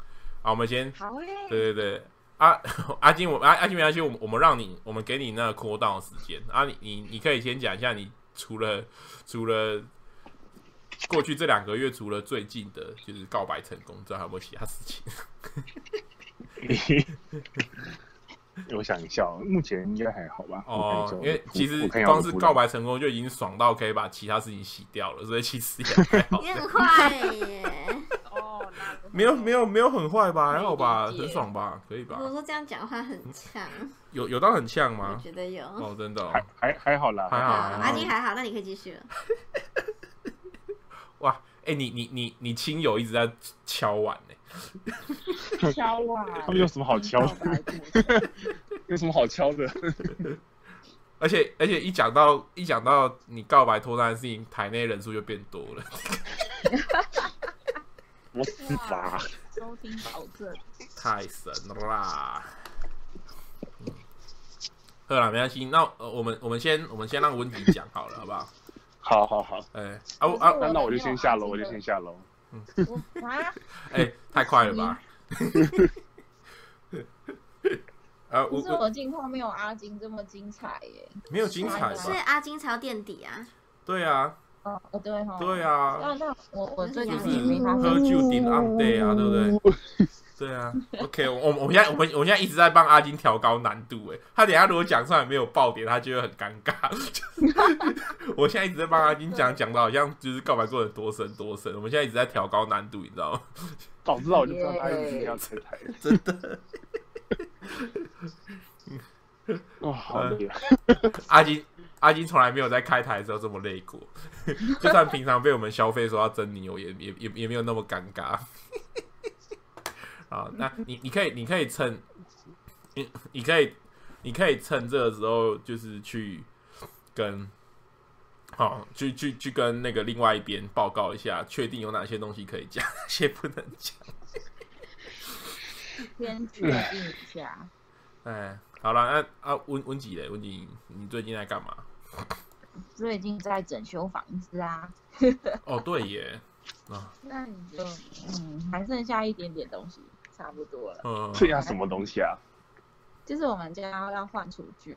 好，我们先。好嘞。对对对，阿 阿金，我阿阿金没关系，我们我们让你，我们给你那个 down 的时间。啊，你你你可以先讲一下，你除了除了过去这两个月，除了最近的就是告白成功之外，还有没有其他事情？我想一下，目前应该还好吧。哦，因为其实光是告白成功就已经爽到可以把其他事情洗掉了，所以其实也还好。你很快耶！哦，没有没有没有很坏吧？还好吧，很爽吧？可以吧？我说这样讲话很呛，有有到很呛吗？我觉得有。哦，真的，还还还好啦，还好。阿金还好，那你可以继续了。哇，哎，你你你你亲友一直在敲碗呢。敲碗！他们有什么好敲的？有什么好敲的？而且而且一讲到一讲到你告白脱单的事情，台内人数就变多了。我死吧！收听保证太神了啦！好了，没关系。那呃，我们我们先我们先让温迪讲好了，好不好？好好好。哎、欸，啊啊，那那我就先下楼，我就先下楼。嗯，哎、欸，太快了吧！啊，不是我的近况没有阿金这么精彩耶，没有精彩，是阿金才要垫底啊。对啊，哦，对哈，对啊。那那我我最近是喝酒顶 on day 啊，对不对？对啊，OK，我我们现在我们我们现在一直在帮阿金调高难度，哎，他等下如果讲出来没有爆点，他就会很尴尬。我现在一直在帮阿金讲，讲的好像就是告白过程多深多深，我们现在一直在调高难度，你知道吗？早知道我就知道他一定要拆台，真的。哦，好厉害！阿金，阿金从来没有在开台的时候这么累过，就算平常被我们消费说要真牛，也也也也没有那么尴尬。啊，那你你可以你可以趁你你可以你可以趁这个时候，就是去跟好去去去跟那个另外一边报告一下，确定有哪些东西可以讲，哪些不能讲。先决定一下。哎，好了，那啊温温吉嘞，温吉，你最近在干嘛？最近在整修房子啊。哦，对耶。啊，那你就嗯，还剩下一点点东西。差不多了。嗯，剩下什么东西啊？就是我们家要换厨具。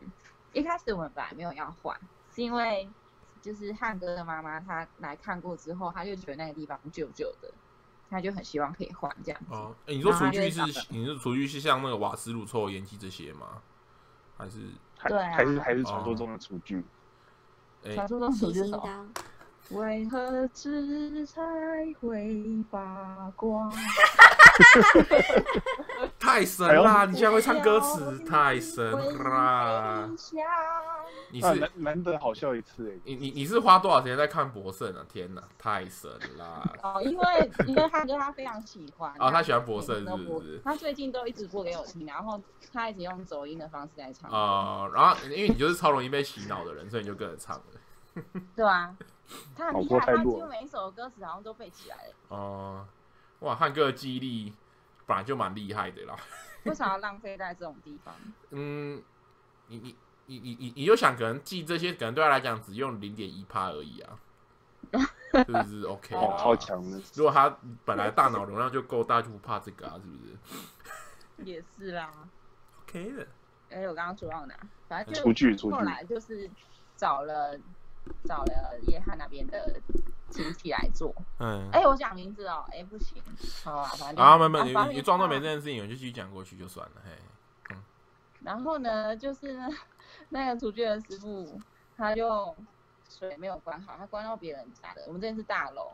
一开始我们本来没有要换，是因为就是汉哥的妈妈她来看过之后，她就觉得那个地方旧旧的，她就很希望可以换这样子。哦，欸、你说厨具是？你说厨具是像那个瓦斯炉、抽油烟机这些吗？还是？对啊。还是还是传说中的厨具？传说中厨具是什么？为何纸才会发光？太神啦！你竟然会唱歌词，太神啦！你是难难得好笑一次哎！你你你是花多少时间在看博胜啊？天哪，太神啦！哦，因为因为他哥他非常喜欢哦，他喜欢博胜是不是？他最近都一直播给我听，然后他一直用走音的方式在唱哦。然后因为你就是超容易被洗脑的人，所以你就跟着唱了。对啊，他很厉害，他几乎每一首歌词好像都背起来了。哦。哇，汉哥的记忆力本来就蛮厉害的啦。为啥要浪费在这种地方？嗯，你你你你你你就想，可能记这些，可能对他来讲只用零点一趴而已啊，是不是？OK，哦，超强的。如果他本来大脑容量就够大，就不怕这个啊，是不是？也是啦。OK 的。哎、欸，我刚刚说到哪？反正就后来就是找了找了叶汉那边的。亲戚来做，嗯，哎、欸，我讲名字哦，哎、欸，不行，好啊，反正啊，没没，你你装作没这件事情，我就继续讲过去就算了，嘿，嗯，然后呢，就是 那个厨具的师傅，他就水没有关好，他关到别人家的，我们这边是大楼，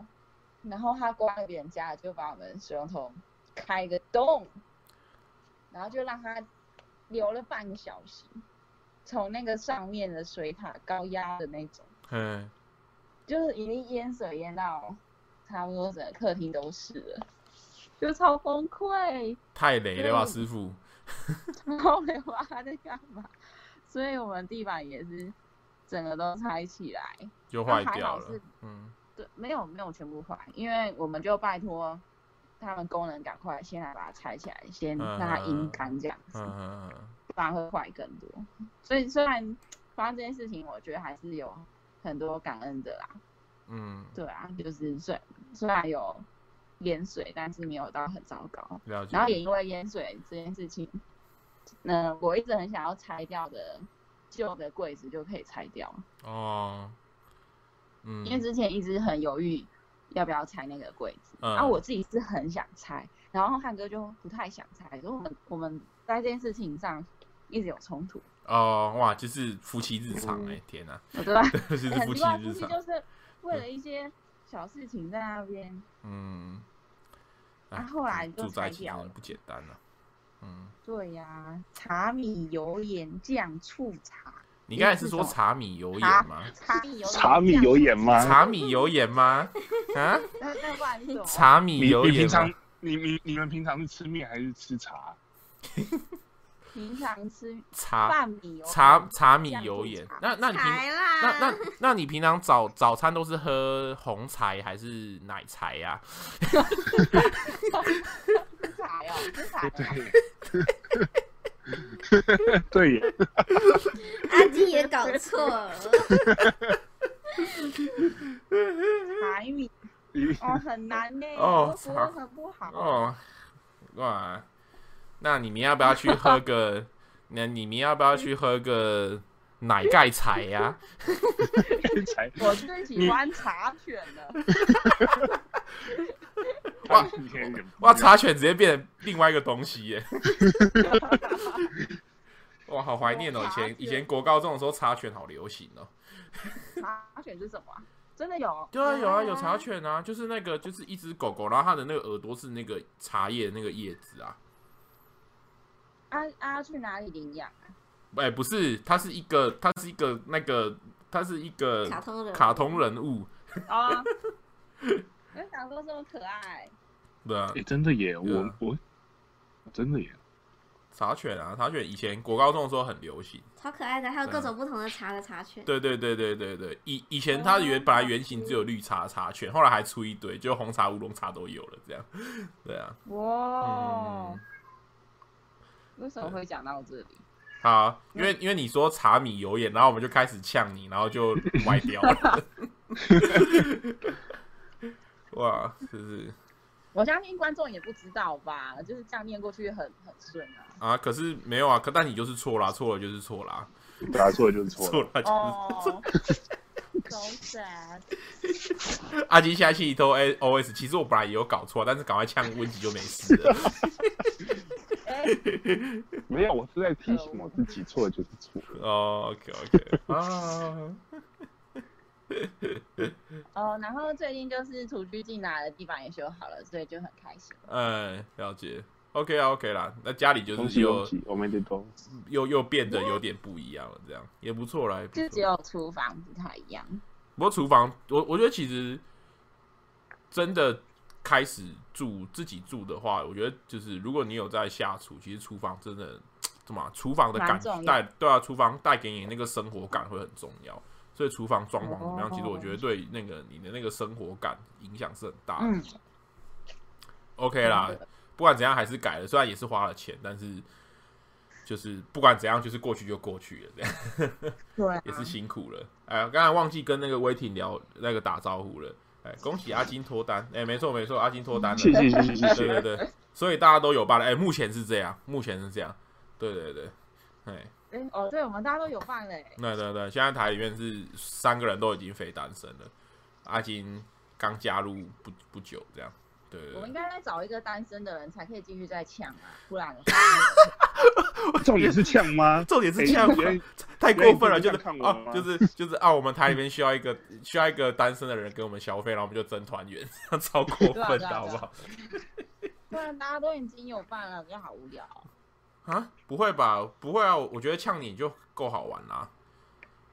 然后他关了别人家的，就把我们水龙头开一个洞，然后就让他流了半个小时，从那个上面的水塔高压的那种，嗯。就是已经淹水淹到差不多整个客厅都是了，就超崩溃。太雷了吧，师傅！超雷吧，他在干嘛？所以我们地板也是整个都拆起来，就坏掉了。嗯，对，没有没有全部坏，因为我们就拜托他们工人赶快先来把它拆起来，先让它阴干这样子，不然会坏更多。所以虽然发生这件事情，我觉得还是有。很多感恩的啦，嗯，对啊，就是虽虽然有淹水，但是没有到很糟糕。了解。然后也因为淹水这件事情，那我一直很想要拆掉的旧的柜子就可以拆掉。哦，嗯，因为之前一直很犹豫要不要拆那个柜子，嗯，然后我自己是很想拆，然后汉哥就不太想拆，所以我们我们在这件事情上一直有冲突。哦，哇，就是夫妻日常哎、欸，天哪、啊！对吧？就是夫妻日常，就是为了一些小事情在那边。嗯。啊，后来就拆掉了，不简单了。嗯。对呀、啊，茶米油盐酱醋茶。你刚才是说茶米油盐吗？茶米油茶米油盐吗？茶米油盐吗？啊？那那不然是什么？茶米油盐。你平常你你你们平常是吃面还是吃茶？平常吃茶饭米茶茶米油盐，那那你平那那那你平常早早餐都是喝红茶还是奶茶呀？茶呀，茶。对，阿金也搞错了。茶米 哦，很难呢，哦，很不好哦，哇。那你们要不要去喝个？那你们要不要去喝个奶盖茶呀？我最喜欢茶犬了。哇哇！茶犬直接变成另外一个东西耶！哇，好怀念哦！以前以前国高中的时候，茶犬好流行哦。茶犬是什么？啊真的有？对啊，有啊，有茶犬啊，就是那个，就是一只狗狗，然后它的那个耳朵是那个茶叶那个叶子啊。啊啊！去哪里领养啊？哎，不是，他是一个，他是一个那个，他是一个卡通人卡通人物啊。为啥都这么可爱？对啊，哎，真的耶，我我真的耶。茶犬啊，茶犬以前国高中的时候很流行，超可爱的，还有各种不同的茶的茶犬。对对对对对对，以以前它原本来原型只有绿茶茶犬，后来还出一堆，就红茶、乌龙茶都有了，这样。对啊。哇。为什么会讲到这里？好，因为因为你说茶米油盐，然后我们就开始呛你，然后就歪掉了。哇，是不是？我相信观众也不知道吧，就是这样念过去很很顺啊。啊，可是没有啊，可但你就是错啦，错了就是错啦，答错了就是错，错了就是。So sad。阿金现在心里头 A O S，其实我本来也有搞错，但是赶快呛温吉就没事了。没有，我是在提醒我自己，错了就是错。哦，OK OK 啊。哦，然后最近就是厨具进来的，地板也修好了，所以就很开心。嗯，了解。OK 啊，OK 啦。那家里就是又我们的都又又变得有点不一样了，这样也不错啦。就只有厨房不太一样。不过厨房，我我觉得其实真的开始住自己住的话，我觉得就是如果你有在下厨，其实厨房真的怎么厨房的感带对啊，厨房带给你那个生活感会很重要。所以厨房装潢怎么样？其实我觉得对那个你的那个生活感影响是很大的。OK 啦，不管怎样还是改了，虽然也是花了钱，但是就是不管怎样，就是过去就过去了，这样。对，也是辛苦了。哎，刚才忘记跟那个威霆聊那个打招呼了。哎，恭喜阿金脱单！哎，没错没错，阿金脱单了。谢谢谢谢。对对对，所以大家都有办了。哎，目前是这样，目前是这样。对对对，哎。哎哦，对，我们大家都有办嘞。对对对，现在台里面是三个人都已经非单身了，阿金刚加入不不久，这样。对，对，对，我们应该再找一个单身的人才可以继续再抢啊，不然。重点是呛吗？重点是呛，太过分了，就是啊，就是就是啊，我们台里面需要一个需要一个单身的人给我们消费，然后我们就争团圆，这样超过分的，好不好？不然大家都已经有伴了，就好无聊。啊，不会吧？不会啊！我觉得呛你就够好玩啦。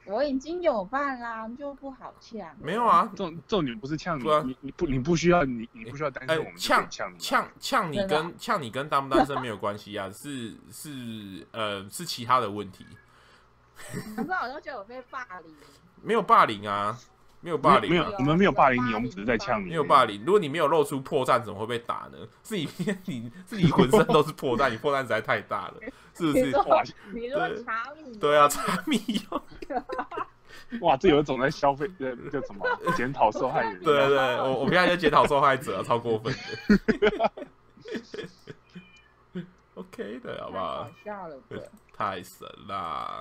我已经有伴啦，就不好呛。没有啊，重重点不是呛你，啊、你你不你不需要你你不需要担心，我们呛呛呛呛你跟呛你跟单不单身没有关系啊，是是呃是其他的问题。可是好像就有被霸凌。没有霸凌啊。没有霸凌，没有，我们没有霸凌你，我们只是在呛你。没有霸凌，如果你没有露出破绽，怎么会被打呢？是你，你是你浑身都是破绽，你破绽实在太大了，是不是？你说茶米？对啊，茶米。哇，这有一种在消费，这叫什么？检讨受害人。对对对，我我们现在在检讨受害者，超过分的。OK 的，好不好？太神了。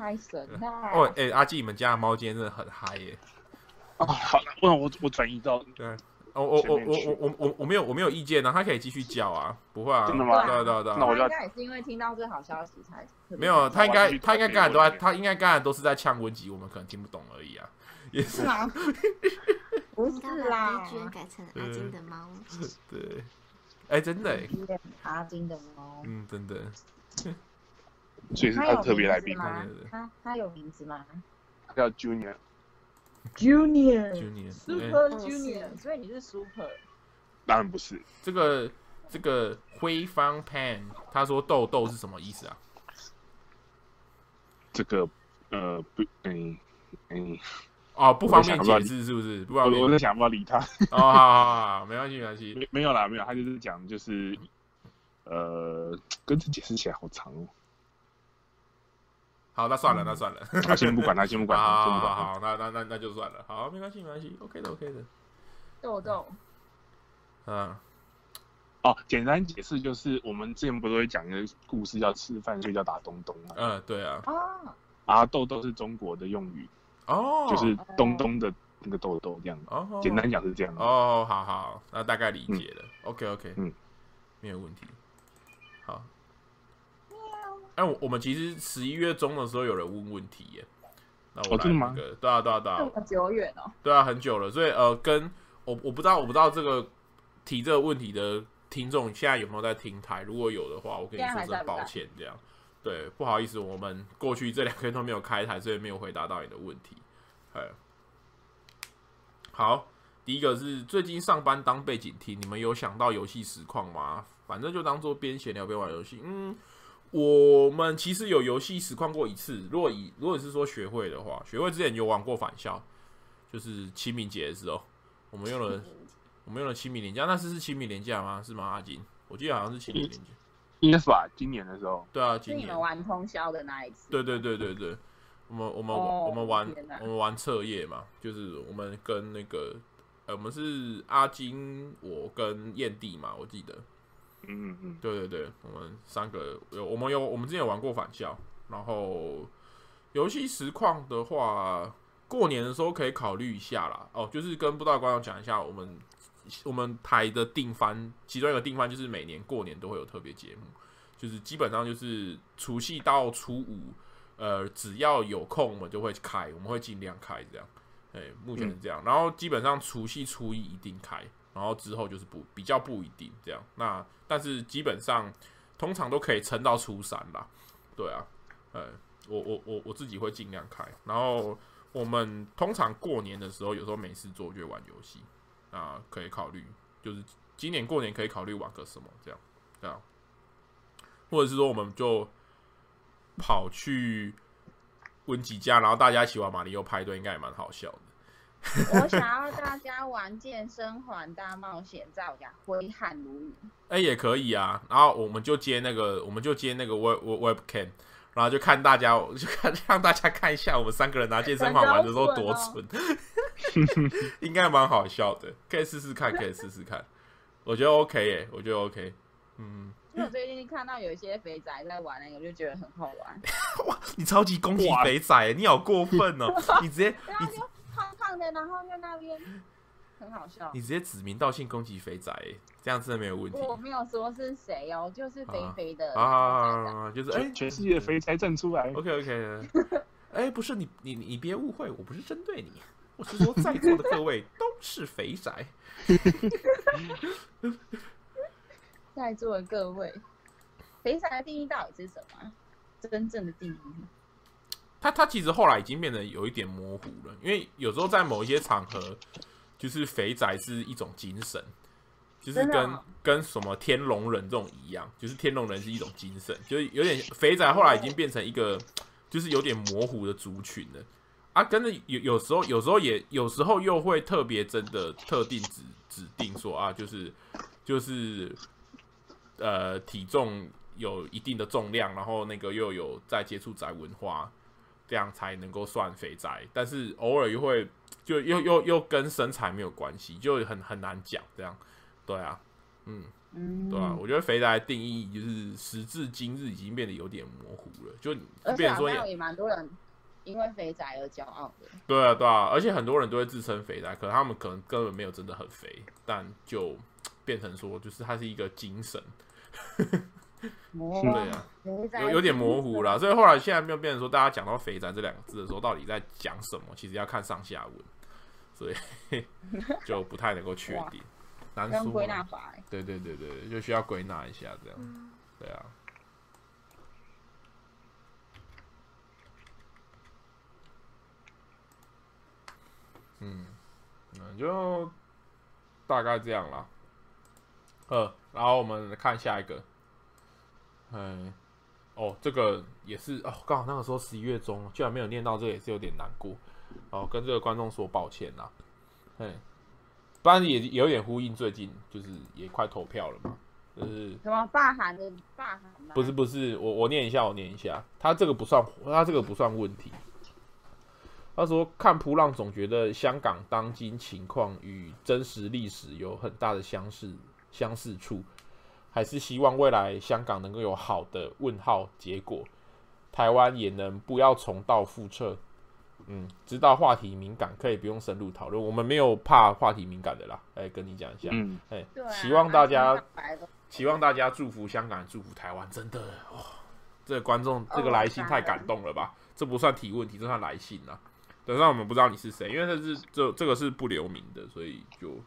太神了！哦，哎、欸，阿季，你们家的猫今天真的很嗨耶！哦，好了，我我我转移到对，哦，我我我我我我我没有我没有意见呢，它可以继续叫啊，不会啊，真的吗？对对对，那我应该也是因为听到这好消息才没有，他应该他应该刚才都在，他应该刚才都是在呛温吉，我们可能听不懂而已啊，也是吗？不是啦，居然改成阿金的猫，对，哎，真的，阿金的猫，嗯，真的。所以是他特别来宾吗？他他有名字吗？他叫 Junior。Junior，Super Junior，所以你是 Super？当然不是。这个这个灰方 Pan，他说豆豆是什么意思啊？这个呃不，嗯嗯，哦，不方便解释是不是？不方便，我在想要不要理他。哦，好好好，没关系没关系，没没有啦没有，他就是讲就是呃，跟这解释起来好长哦。好，那算了，那算了，那先不管他，先不管他，先不管。好，那那那那就算了。好，没关系，没关系，OK 的，OK 的。豆豆，嗯，哦，简单解释就是，我们之前不是会讲一个故事，叫吃饭睡觉打东东吗？嗯，对啊。啊，啊，豆豆是中国的用语，哦，就是东东的那个豆豆这样。哦，简单讲是这样。哦，好好，那大概理解了。OK，OK，嗯，没有问题。好。哎，我我们其实十一月中的时候有人问问题耶，那我来那个，对啊对啊对啊，这么久远哦，对啊很久了，所以呃，跟我我不知道我不知道这个提这个问题的听众现在有没有在听台，如果有的话，我跟你说声抱歉这样，对，不好意思，我们过去这两个月都没有开台，所以没有回答到你的问题。哎，好，第一个是最近上班当背景听，你们有想到游戏实况吗？反正就当做边闲聊边玩游戏。嗯，我们其实有游戏实况过一次。如果以如果是说学会的话，学会之前有玩过返校，就是清明节的时候，我们用了我们用了清明连假，那次是清明年假吗？是吗？阿金，我记得好像是清明年假。应该是吧，今年的时候。对啊，今年。是你们玩通宵的那一次。对对对对对，我们我们、oh, 我们玩我们玩彻夜嘛，就是我们跟那个呃，我们是阿金，我跟燕帝嘛，我记得。嗯嗯。对对对，我们三个有我们有我们之前有玩过返校，然后游戏实况的话，过年的时候可以考虑一下啦。哦，就是跟不知道的观众讲一下我们。我们台的定番，其中一个定番就是每年过年都会有特别节目，就是基本上就是除夕到初五，呃，只要有空我们就会开，我们会尽量开这样。哎，目前是这样。然后基本上除夕初一一定开，然后之后就是不比较不一定这样。那但是基本上通常都可以撑到初三啦。对啊，呃，我我我我自己会尽量开。然后我们通常过年的时候，有时候没事做就玩游戏。啊，可以考虑，就是今年过年可以考虑玩个什么这样，这样，或者是说我们就跑去温吉家，然后大家一起玩马里奥派对，应该也蛮好笑的。我想要大家玩健身环大冒险，在我家挥汗如雨。哎，也可以啊，然后我们就接那个，我们就接那个 web webcam，然后就看大家，就看 让大家看一下我们三个人拿健身环玩的时候多蠢。应该蛮好笑的，可以试试看，可以试试看。我觉得 OK 耶，我觉得 OK。嗯，因为我最近看到有一些肥仔在玩那个，我就觉得很好玩。哇，你超级攻击肥仔，你好过分哦！你直接你胖胖的，然后在那边 很好笑。你直接指名道姓攻击肥仔，这样真的没有问题。我没有说是谁哦，就是肥肥的啊，就是哎，全世界肥宅站出来。OK OK。哎，不是你你你别误会，我不是针对你。我是说，在座的各位都是肥仔。在座的各位，肥仔的定义到底是什么？真正的定义？他他其实后来已经变得有一点模糊了，因为有时候在某一些场合，就是肥宅是一种精神，就是跟、哦、跟什么天龙人这种一样，就是天龙人是一种精神，就是有点肥宅后来已经变成一个，就是有点模糊的族群了。啊，跟着有有时候，有时候也有时候又会特别真的特定指指定说啊，就是就是呃体重有一定的重量，然后那个又有在接触宅文化，这样才能够算肥宅。但是偶尔又会就又又又跟身材没有关系，就很很难讲这样。对啊，嗯，对啊，我觉得肥宅的定义就是时至今日已经变得有点模糊了，就变成说也蛮多人。因为肥宅而骄傲的，对啊，对啊，而且很多人都会自称肥宅，可是他们可能根本没有真的很肥，但就变成说，就是他是一个精神，对啊，有有点模糊啦，所以后来现在没有变成说，大家讲到肥宅这两个字的时候，到底在讲什么？其实要看上下文，所以 就不太能够确定，难说。归纳法，对对对对，就需要归纳一下这样，对啊。嗯，那就大概这样啦。呃，然后我们看下一个。嗯，哦，这个也是哦，刚好那个时候十一月中，居然没有念到，这个也是有点难过。哦，跟这个观众说抱歉啦。嗯，不然也有点呼应，最近就是也快投票了嘛，就是什么罢韩的罢韩？不是不是，我我念一下，我念一下，他这个不算，他这个不算问题。他说：“看噗浪，总觉得香港当今情况与真实历史有很大的相似相似处，还是希望未来香港能够有好的问号结果，台湾也能不要重蹈覆辙。嗯，知道话题敏感，可以不用深入讨论，我们没有怕话题敏感的啦。哎，跟你讲一下，嗯，哎，希望大家，希望大家祝福香港，祝福台湾，真的哇、哦，这个观众这个来信太感动了吧？这不算提问题，这算来信啊。”等下我们不知道你是谁，因为这是这这个是不留名的，所以就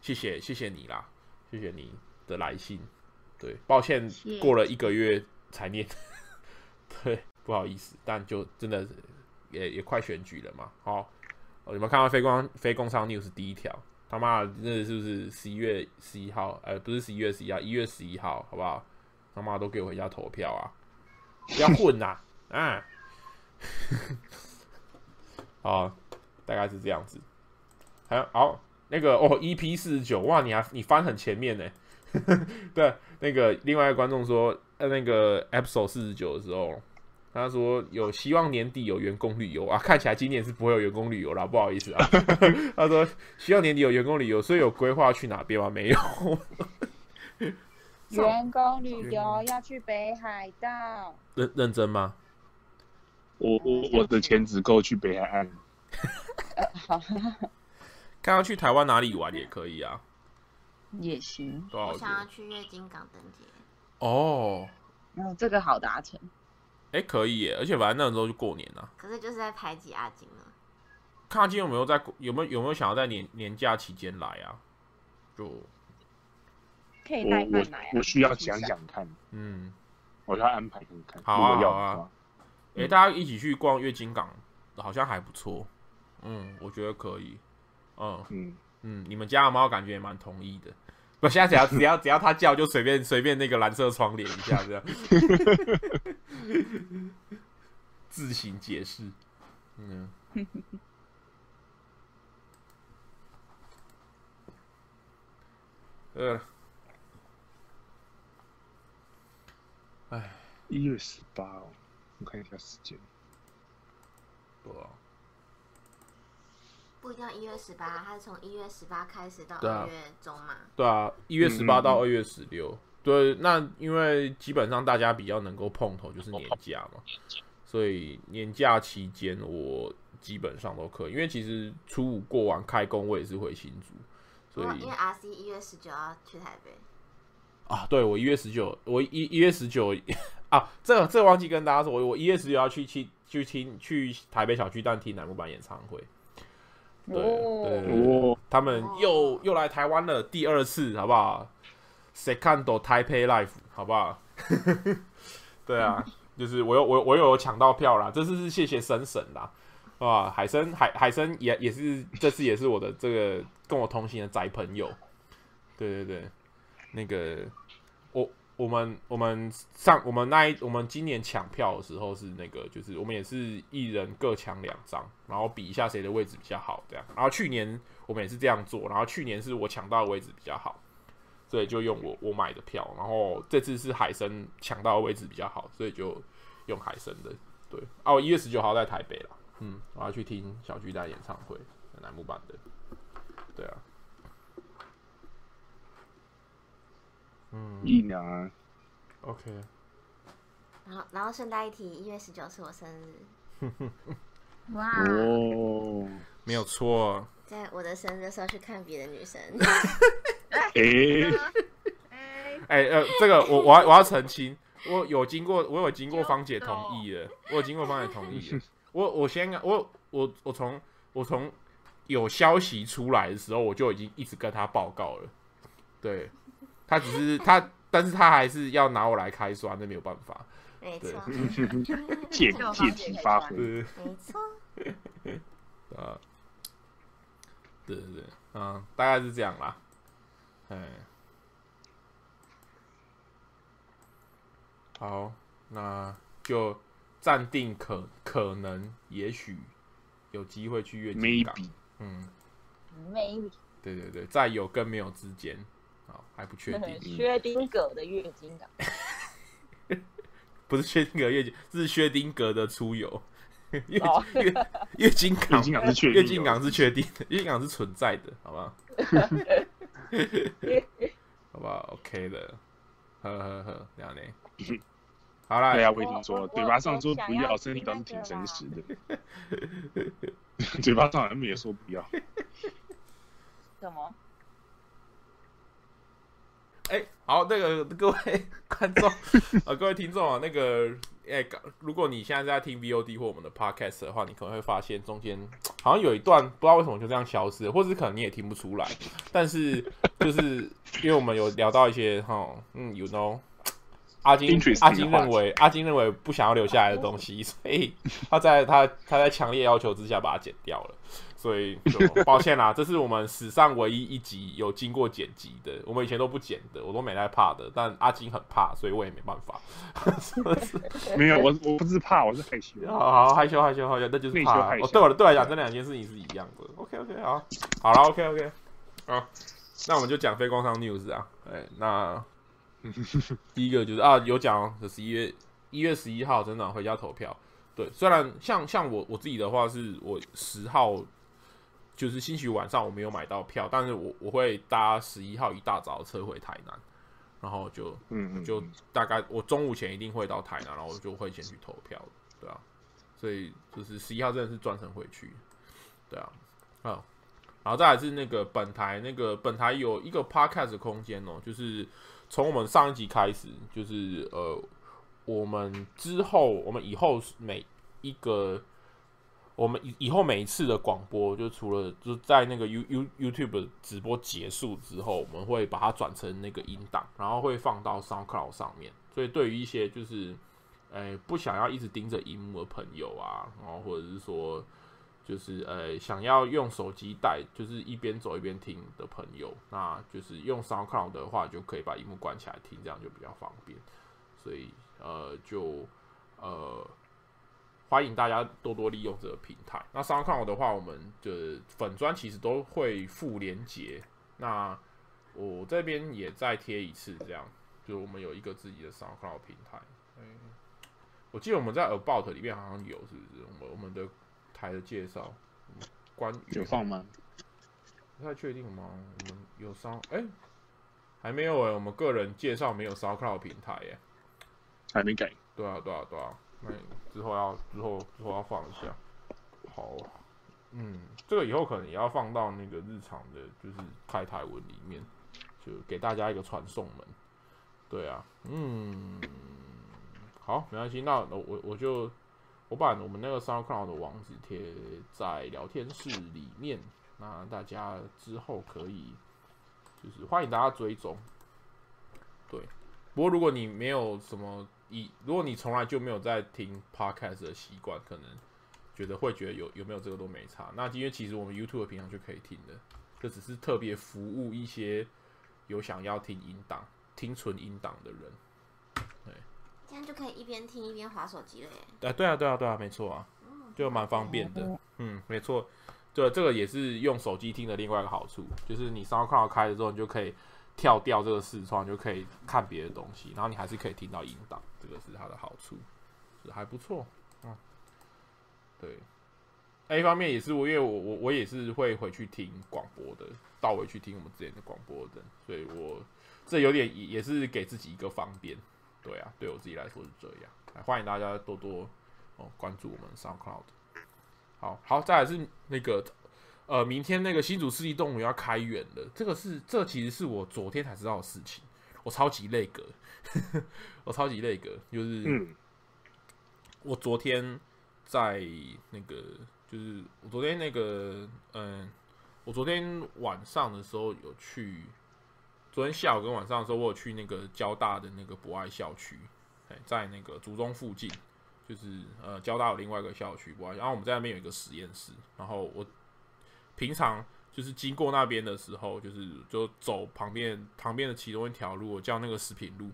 谢谢谢谢你啦，谢谢你的来信。对，抱歉过了一个月才念，对，不好意思，但就真的也也快选举了嘛。好，哦，你们看到非公非工商 news 第一条，他妈的，那是不是十一月十一号？呃，不是十一月十一号，一月十一号，好不好？他妈都给我回家投票啊！不要混呐！啊，好，大概是这样子。还有好，那个哦，EP 四十九，哇，你还你翻很前面呢。对，那个另外一个观众说，呃，那个 episode 四十九的时候，他说有希望年底有员工旅游啊，看起来今年是不会有员工旅游了，不好意思啊。他说希望年底有员工旅游，所以有规划去哪边吗？没有。员工旅游要去北海道，认认真吗？我我我的钱只够去北海岸。好，看要去台湾哪里玩也可以啊，也行。我想要去月经港登节。哦，哦，这个好达成。哎、欸，可以耶，而且反正那个时候就过年了。可是就是在排挤阿金了。看阿金有没有在有没有有没有想要在年年假期间来啊？就。可以我我我需要想想看，嗯，我要安排看看。好啊好啊，哎、欸，大家一起去逛月经港，好像还不错。嗯，我觉得可以。嗯嗯嗯，你们家的猫感觉也蛮同意的。不，现在只要 只要只要它叫，就随便随便那个蓝色窗帘一下，这样。自行解释。嗯。呃。哎，一月十八哦，我看一下时间。不，不一定要一月十八，它是从一月十八开始到二月中嘛。对啊，一月十八到二月十六。对，那因为基本上大家比较能够碰头就是年假嘛，所以年假期间我基本上都可以。因为其实初五过完开工，我也是回新竹，所以因为 RC 一月十九要去台北。啊，对，我一月十九，我一一月十九 啊，这个这个忘记跟大家说，我我一月十九要去去去听去台北小巨蛋听乃木坂演唱会，对对对，他们又又来台湾了，第二次，好不好？Second Taipei Life，好不好？对啊，就是我有我我有抢到票啦，这次是谢谢森神啦，啊，海参海海参也也是这次也是我的这个跟我同行的宅朋友，对对对，那个。我们我们上我们那一我们今年抢票的时候是那个就是我们也是一人各抢两张，然后比一下谁的位置比较好这样。然后去年我们也是这样做，然后去年是我抢到的位置比较好，所以就用我我买的票。然后这次是海生抢到的位置比较好，所以就用海生的。对，哦，一月十九号在台北了，嗯，我要去听小巨蛋演唱会，乃木坂的，对啊。嗯，一年啊，OK。然后，然后顺带一提，一月十九是我生日。哇哦，没有错。在我的生日的时候去看别的女生。哎哎呃，这个我我要我要澄清，我有经过我有经过芳姐同意的，我有经过芳姐同意的。我我先我我我从我从有消息出来的时候，我就已经一直跟她报告了，对。他只是他，但是他还是要拿我来开刷，那没有办法。没错，借借题发挥。没错。啊，对对对，嗯，大概是这样啦。哎，好，那就暂定可可能，也许有机会去月津港。嗯，maybe。对对对，在有跟没有之间。还不确定。薛丁格的月经港，不是薛丁格月经，是薛丁格的出游。月月月经港，月经港是确定的，月经港是存在的，好吧？好吧，OK 的，呵呵呵，这样呢。好啦，对啊，我已经说，嘴巴上说不要，身体倒是挺诚实的。嘴巴上好像没有说不要。什么？哎、欸，好，那个各位观众啊，各位听众啊，那个，哎、欸，如果你现在在听 VOD 或我们的 Podcast 的话，你可能会发现中间好像有一段不知道为什么就这样消失，或者是可能你也听不出来，但是就是因为我们有聊到一些哈，嗯，you know，阿金阿金认为阿金认为不想要留下来的东西，所以他在他他在强烈要求之下把它剪掉了。所以抱歉啦，这是我们史上唯一一集有经过剪辑的。我们以前都不剪的，我都没在怕的。但阿金很怕，所以我也没办法。没有，我我不是怕，我是害羞。好好害羞害羞害羞，那就是怕。哦，对我对我来讲，这两件事情是一样的。OK OK 好，好了 OK OK 好，那我们就讲非工商 news 啊。哎，那 第一个就是啊，有讲的十一月一月十一号，真的回家投票。对，虽然像像我我自己的话，是我十号。就是星期五晚上我没有买到票，但是我我会搭十一号一大早的车回台南，然后就嗯就大概我中午前一定会到台南，然后我就会先去投票，对啊，所以就是十一号真的是专程回去，对啊，啊，然后再来是那个本台那个本台有一个 podcast 的空间哦，就是从我们上一集开始，就是呃我们之后我们以后每一个。我们以以后每一次的广播，就除了就在那个 You You YouTube 直播结束之后，我们会把它转成那个音档，然后会放到 SoundCloud 上面。所以对于一些就是，诶不想要一直盯着荧幕的朋友啊，然后或者是说，就是诶想要用手机带，就是一边走一边听的朋友，那就是用 SoundCloud 的话，就可以把荧幕关起来听，这样就比较方便。所以呃，就呃。欢迎大家多多利用这个平台。那 SoundCloud 的话，我们的粉砖其实都会附连结。那我这边也再贴一次，这样就我们有一个自己的 SoundCloud 平台。嗯，我记得我们在 About 里面好像有，是不是？我们我们的台的介绍，关于有放吗？不太确定吗？我们有 Sound 哎，还没有哎，我们个人介绍没有 SoundCloud 平台耶，还没改。对啊，对啊，对啊。那之后要之后之后要放一下，好，嗯，这个以后可能也要放到那个日常的，就是开台文里面，就给大家一个传送门。对啊，嗯，好，没关系，那我我就我把我们那个 SoundCloud 的网址贴在聊天室里面，那大家之后可以就是欢迎大家追踪。对，不过如果你没有什么。以如果你从来就没有在听 podcast 的习惯，可能觉得会觉得有有没有这个都没差。那因为其实我们 YouTube 平常就可以听的，这只是特别服务一些有想要听音档、听纯音档的人。对，这样就可以一边听一边划手机了耶。对对啊，对啊，对啊，没错啊，就蛮方便的。嗯，没错，对，这个也是用手机听的另外一个好处，就是你 SoundCloud 开了之后，你就可以。跳掉这个视窗就可以看别的东西，然后你还是可以听到音档，这个是它的好处，是还不错。嗯，对。一方面也是我，因为我我我也是会回去听广播的，倒回去听我们之前的广播的，所以我这有点也也是给自己一个方便。对啊，对我自己来说是这样。欢迎大家多多哦关注我们 SoundCloud。好好，再来是那个。呃，明天那个新竹市立动物园要开园了，这个是这其实是我昨天才知道的事情，我超级累格，我超级累格，就是，嗯，我昨天在那个，就是我昨天那个，嗯，我昨天晚上的时候有去，昨天下午跟晚上的时候，我有去那个交大的那个博爱校区，在那个竹中附近，就是呃交大有另外一个校区博爱，然后我们在那边有一个实验室，然后我。平常就是经过那边的时候，就是就走旁边旁边的其中一条路，叫那个食品路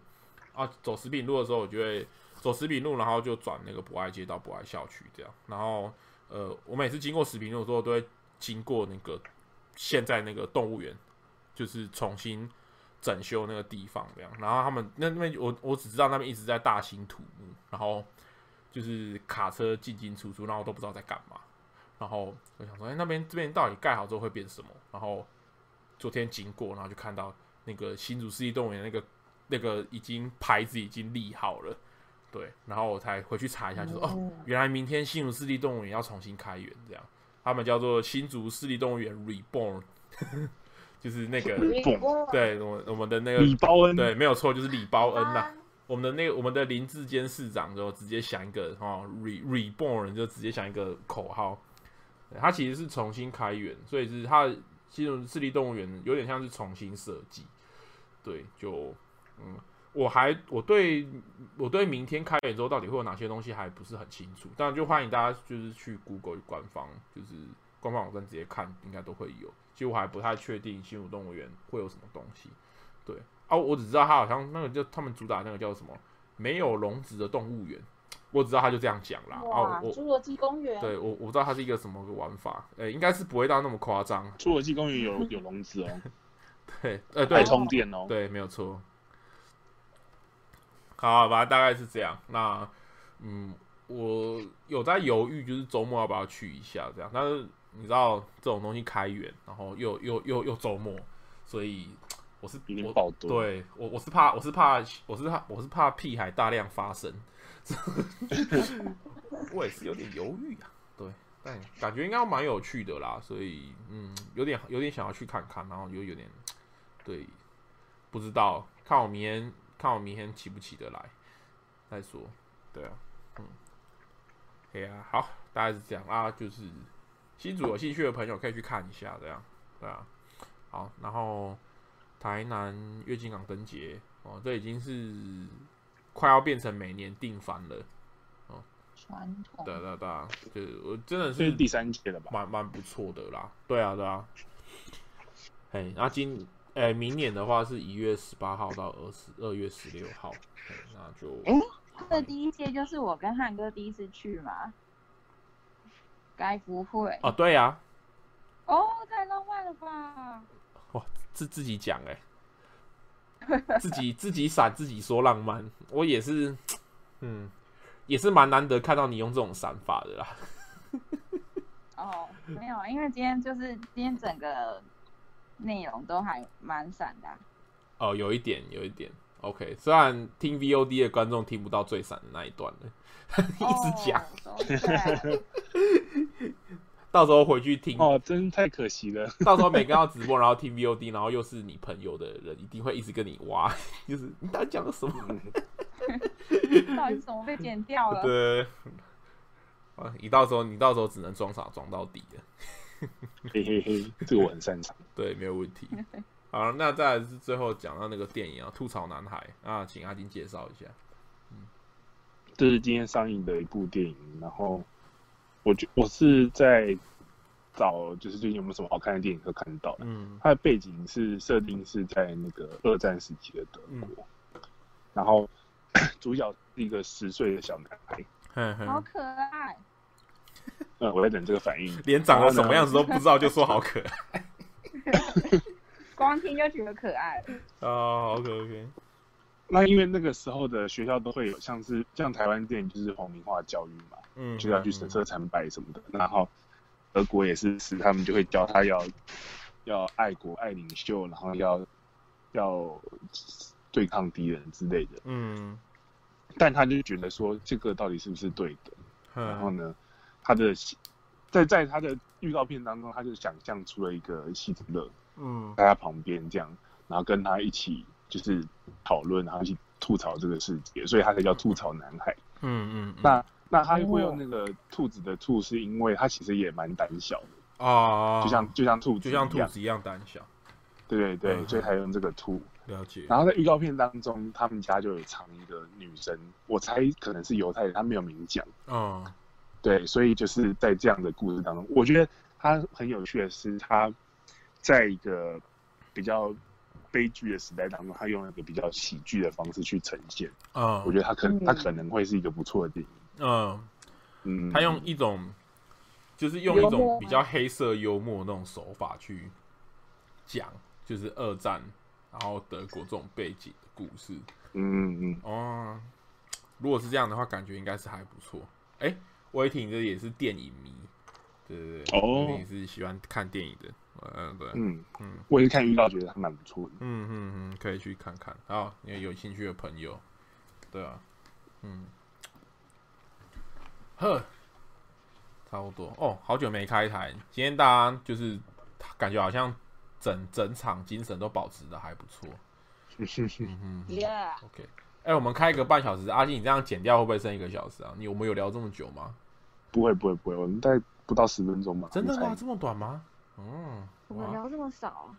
啊。走食品路的时候，我就会走食品路，然后就转那个博爱街到博爱校区这样。然后呃，我每次经过食品路的时候，都会经过那个现在那个动物园，就是重新整修那个地方这样。然后他们那那边我我只知道那边一直在大兴土木，然后就是卡车进进出出，然后我都不知道在干嘛。然后我想说，哎，那边这边到底盖好之后会变什么？然后昨天经过，然后就看到那个新竹市立动物园那个那个已经牌子已经立好了，对，然后我才回去查一下，就说哦，原来明天新竹市立动物园要重新开园，这样，他们叫做新竹市立动物园 Reborn，就是那个对，我我们的那个李包恩，对，没有错，就是李包恩呐。我们的那个我们的林志坚市长就直接想一个哦，Re Reborn 就直接想一个口号。它其实是重新开园，所以是它新竹市立动物园有点像是重新设计。对，就嗯，我还我对我对明天开园之后到底会有哪些东西还不是很清楚，当然就欢迎大家就是去 Google 官方就是官方网站直接看，应该都会有。其实我还不太确定新竹动物园会有什么东西。对啊，我只知道它好像那个叫他们主打那个叫什么没有笼子的动物园，我只知道他就这样讲啦。哇，侏罗纪公园。对我我不知道它是一个什么个玩法，诶、欸，应该是不会到那么夸张。侏罗纪公园有 有笼子哦。对，呃，对，充电哦。对，没有错。好，反正大概是这样。那，嗯，我有在犹豫，就是周末要不要去一下这样。但是你知道这种东西开园，然后又又又又周末，所以我是我。对我我是怕我是怕我是怕我是怕屁孩大量发生。我也是有点犹豫啊。对，但感觉应该蛮有趣的啦，所以嗯，有点有点想要去看看，然后又有点对，不知道看我明天。看我明天起不起得来再说，对啊，嗯，可以啊，好，大概是这样啊，就是新主有兴趣的朋友可以去看一下，这样，对啊，好，然后台南月津港灯节哦，这已经是快要变成每年定番了，哦，传统，对对对，就是我真的是第三届了吧，蛮蛮不错的啦，对啊对啊，嘿，那今。哎、欸，明年的话是一月十八号到二十二月十六号，那就嗯，这第一届就是我跟汉哥第一次去嘛，该不会。哦？对呀、啊，哦，太浪漫了吧？哇，自自己讲哎，自己自己闪自己说浪漫，我也是，嗯，也是蛮难得看到你用这种闪法的啦。哦，没有，因为今天就是今天整个。内容都还蛮闪的、啊，哦，有一点，有一点，OK。虽然听 VOD 的观众听不到最闪的那一段了，一直讲，哦、到时候回去听哦，真太可惜了。到时候每个要直播，然后听 VOD，然后又是你朋友的人，一定会一直跟你挖，就是你到底讲了什么？到底怎么被剪掉了？对，啊，你到时候你到时候只能装傻装到底了。嘿嘿嘿，这个我很擅长。对，没有问题。好，那再来是最后讲到那个电影啊，《吐槽男孩》啊，请阿金介绍一下。嗯，这是今天上映的一部电影。然后，我觉我是在找，就是最近有没有什么好看的电影可以看到的。嗯，它的背景是设定是在那个二战时期的德国。嗯、然后，主角是一个十岁的小男孩，好可爱。嗯，我在等这个反应。连长得什么样子都不知道，就说好可爱。光听就觉得可爱。哦，OK OK。那因为那个时候的学校都会有像是像台湾电影就是皇民化教育嘛，嗯，就要去神社参拜什么的。然后德国也是是，他们就会教他要要爱国爱领袖，然后要要对抗敌人之类的。嗯。但他就觉得说这个到底是不是对的？然后呢？他的在在他的预告片当中，他就想象出了一个希特勒，嗯，在他旁边这样，然后跟他一起就是讨论，然后去吐槽这个世界，所以他才叫吐槽男孩。嗯嗯。那那他会用那个兔子的兔，是因为他其实也蛮胆小的啊，就像就像兔子，就像兔子一样胆小。对对对，所以才用这个兔。了解。然后在预告片当中，他们家就有藏一个女生，我猜可能是犹太人，他没有明讲。嗯。对，所以就是在这样的故事当中，我觉得他很有趣的是，他在一个比较悲剧的时代当中，他用一个比较喜剧的方式去呈现。嗯，我觉得他可能他可能会是一个不错的电影。嗯嗯，他用一种就是用一种比较黑色幽默的那种手法去讲，就是二战然后德国这种背景的故事。嗯嗯哦，如果是这样的话，感觉应该是还不错。哎。威霆这也是电影迷，对对对，哦，也是喜欢看电影的，嗯对，嗯嗯，我也是看预告觉得还蛮不错的，嗯嗯嗯，可以去看看，好，因为有兴趣的朋友，对啊，嗯，呵，差不多。哦，好久没开台，今天大家就是感觉好像整整场精神都保持的还不错，是是是嗯，Yeah，OK，哎，我们开一个半小时，阿金你这样剪掉会不会剩一个小时啊？你我们有聊这么久吗？不会不会不会，我们大概不到十分钟吧。真的吗？这么短吗？嗯，我们聊这么少，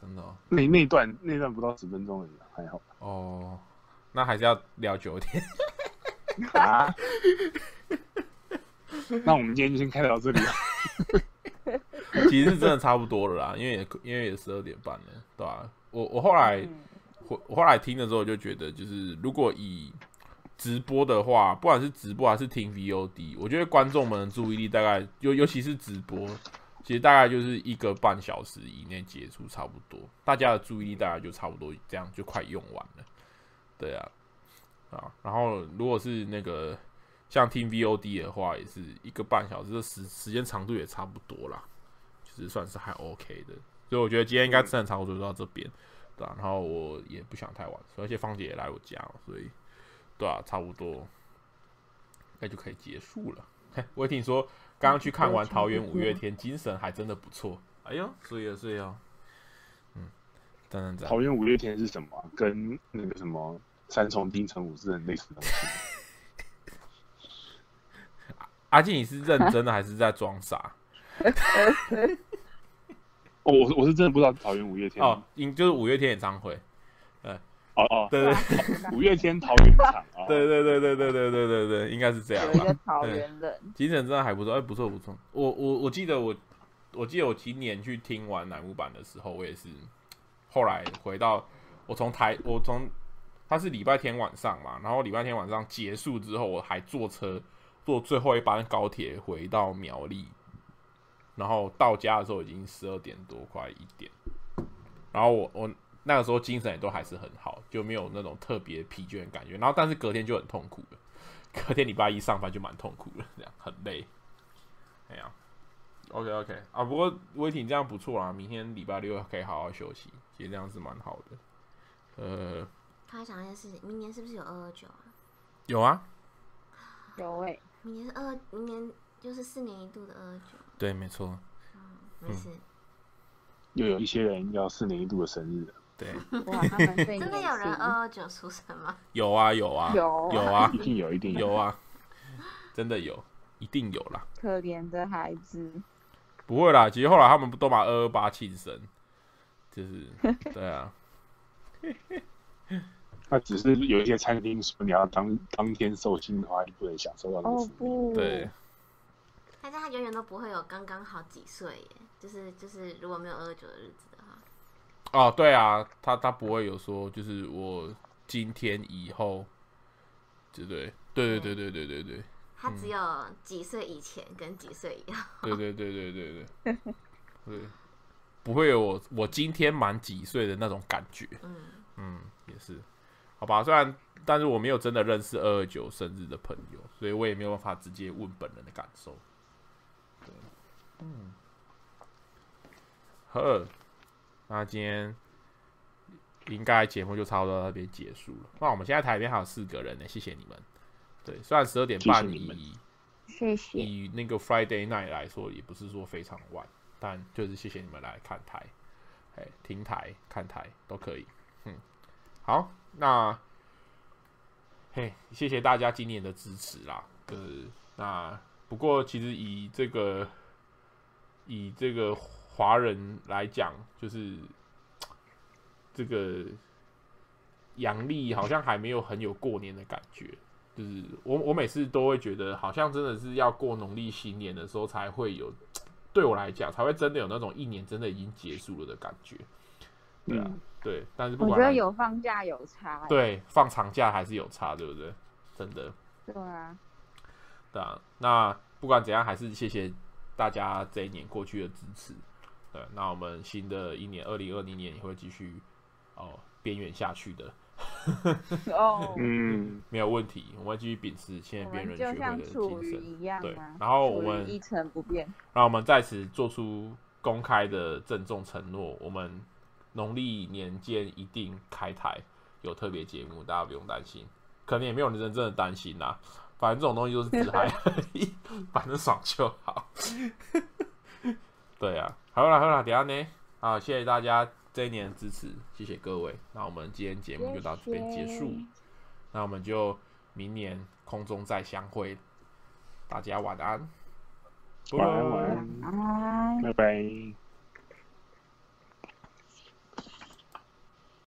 真的。那那段那段不到十分钟而已，还好。哦，那还是要聊久一点。啊？那我们今天就先开到这里了。其实真的差不多了啦，因为也因为也十二点半了，对吧、啊？我我后来我我后来听的时候，就觉得就是如果以直播的话，不管是直播还是听 VOD，我觉得观众们的注意力大概尤尤其是直播，其实大概就是一个半小时以内结束差不多，大家的注意力大概就差不多这样就快用完了。对啊，啊，然后如果是那个像听 VOD 的话，也是一个半小时，这时时间长度也差不多啦。其实算是还 OK 的，所以我觉得今天应该正常就到这边，对啊，然后我也不想太晚，而且芳姐也来我家，所以对啊，差不多那就可以结束了。嘿，我也听说刚刚去看完桃园五月天，精神还真的不错。哎呦，所以啊，所以啊，嗯，等等等，桃园五月天是什么？跟那个什么三重丁城武是很类似的东西。阿静，你是认真的还是在装傻？哦，我我是真的不知道桃园五月天哦，应就是五月天演唱会，对，哦哦，对对，五月天桃园场，对对对对对对对对对，应该是这样吧。一个桃园人，精神真的还不错，哎，不错不错。我我我记得我我记得我今年去听完南木版的时候，我也是后来回到我从台我从他是礼拜天晚上嘛，然后礼拜天晚上结束之后，我还坐车坐最后一班高铁回到苗栗。然后到家的时候已经十二点多，快一点。然后我我那个时候精神也都还是很好，就没有那种特别疲倦的感觉。然后但是隔天就很痛苦了，隔天礼拜一上班就蛮痛苦的，这样很累。哎呀，OK OK 啊，不过威霆这样不错啦，明天礼拜六可以好好休息，其实这样是蛮好的。呃，他还想一件事情，明年是不是有二二九啊？有啊，有诶、欸，明年是二，明年就是四年一度的二二九。对，没错。嗯，没事。又有一些人要四年一度的生日了。对。哇，他们真的有人二二九出生吗？有啊，有啊，有有啊，一定有，一定有，有啊，真的有，一定有啦。可怜的孩子。不会啦，其实后来他们都把二二八庆生，就是 对啊。那只是有一些餐厅说你要当当天寿星的话，就不能享受到那个福利。哦，对。但是他永远都不会有刚刚好几岁耶，就是就是如果没有二二九的日子哦，对啊，他他不会有说就是我今天以后，对对对对对对对对，他只有几岁以前跟几岁以后，对对对对对对，对，不会有我我今天满几岁的那种感觉，嗯。嗯，也是，好吧，虽然但是我没有真的认识二二九生日的朋友，所以我也没有办法直接问本人的感受。对嗯，呵，那今天应该节目就差不多到那边结束了。那我们现在台边还有四个人呢，谢谢你们。对，虽然十二点半以谢谢以那个 Friday night 来说，也不是说非常晚，但就是谢谢你们来看台，哎，听台看台都可以。嗯，好，那嘿，谢谢大家今年的支持啦。就是那不过其实以这个。以这个华人来讲，就是这个阳历好像还没有很有过年的感觉。就是我我每次都会觉得，好像真的是要过农历新年的时候才会有，对我来讲才会真的有那种一年真的已经结束了的感觉。对啊，嗯、对，但是不管我觉得有放假有差、欸，对，放长假还是有差，对不对？真的。对啊。对啊，那不管怎样，还是谢谢。大家这一年过去的支持，对，那我们新的一年二零二零年也会继续哦边缘下去的。哦，嗯，没有问题，我们会继续秉持千年边缘学会的精神，对。然后我们一成不变，让我们在此做出公开的郑重承诺，我们农历年间一定开台有特别节目，大家不用担心，可能也没有人真正的担心啦。反正这种东西就是自嗨而已，反正爽就好。对啊，好了好了，等下呢，好，谢谢大家这一年的支持，谢谢各位。那我们今天节目就到这边结束，谢谢，那我们就明年空中再相会，大家晚安，晚安。晚安，拜拜。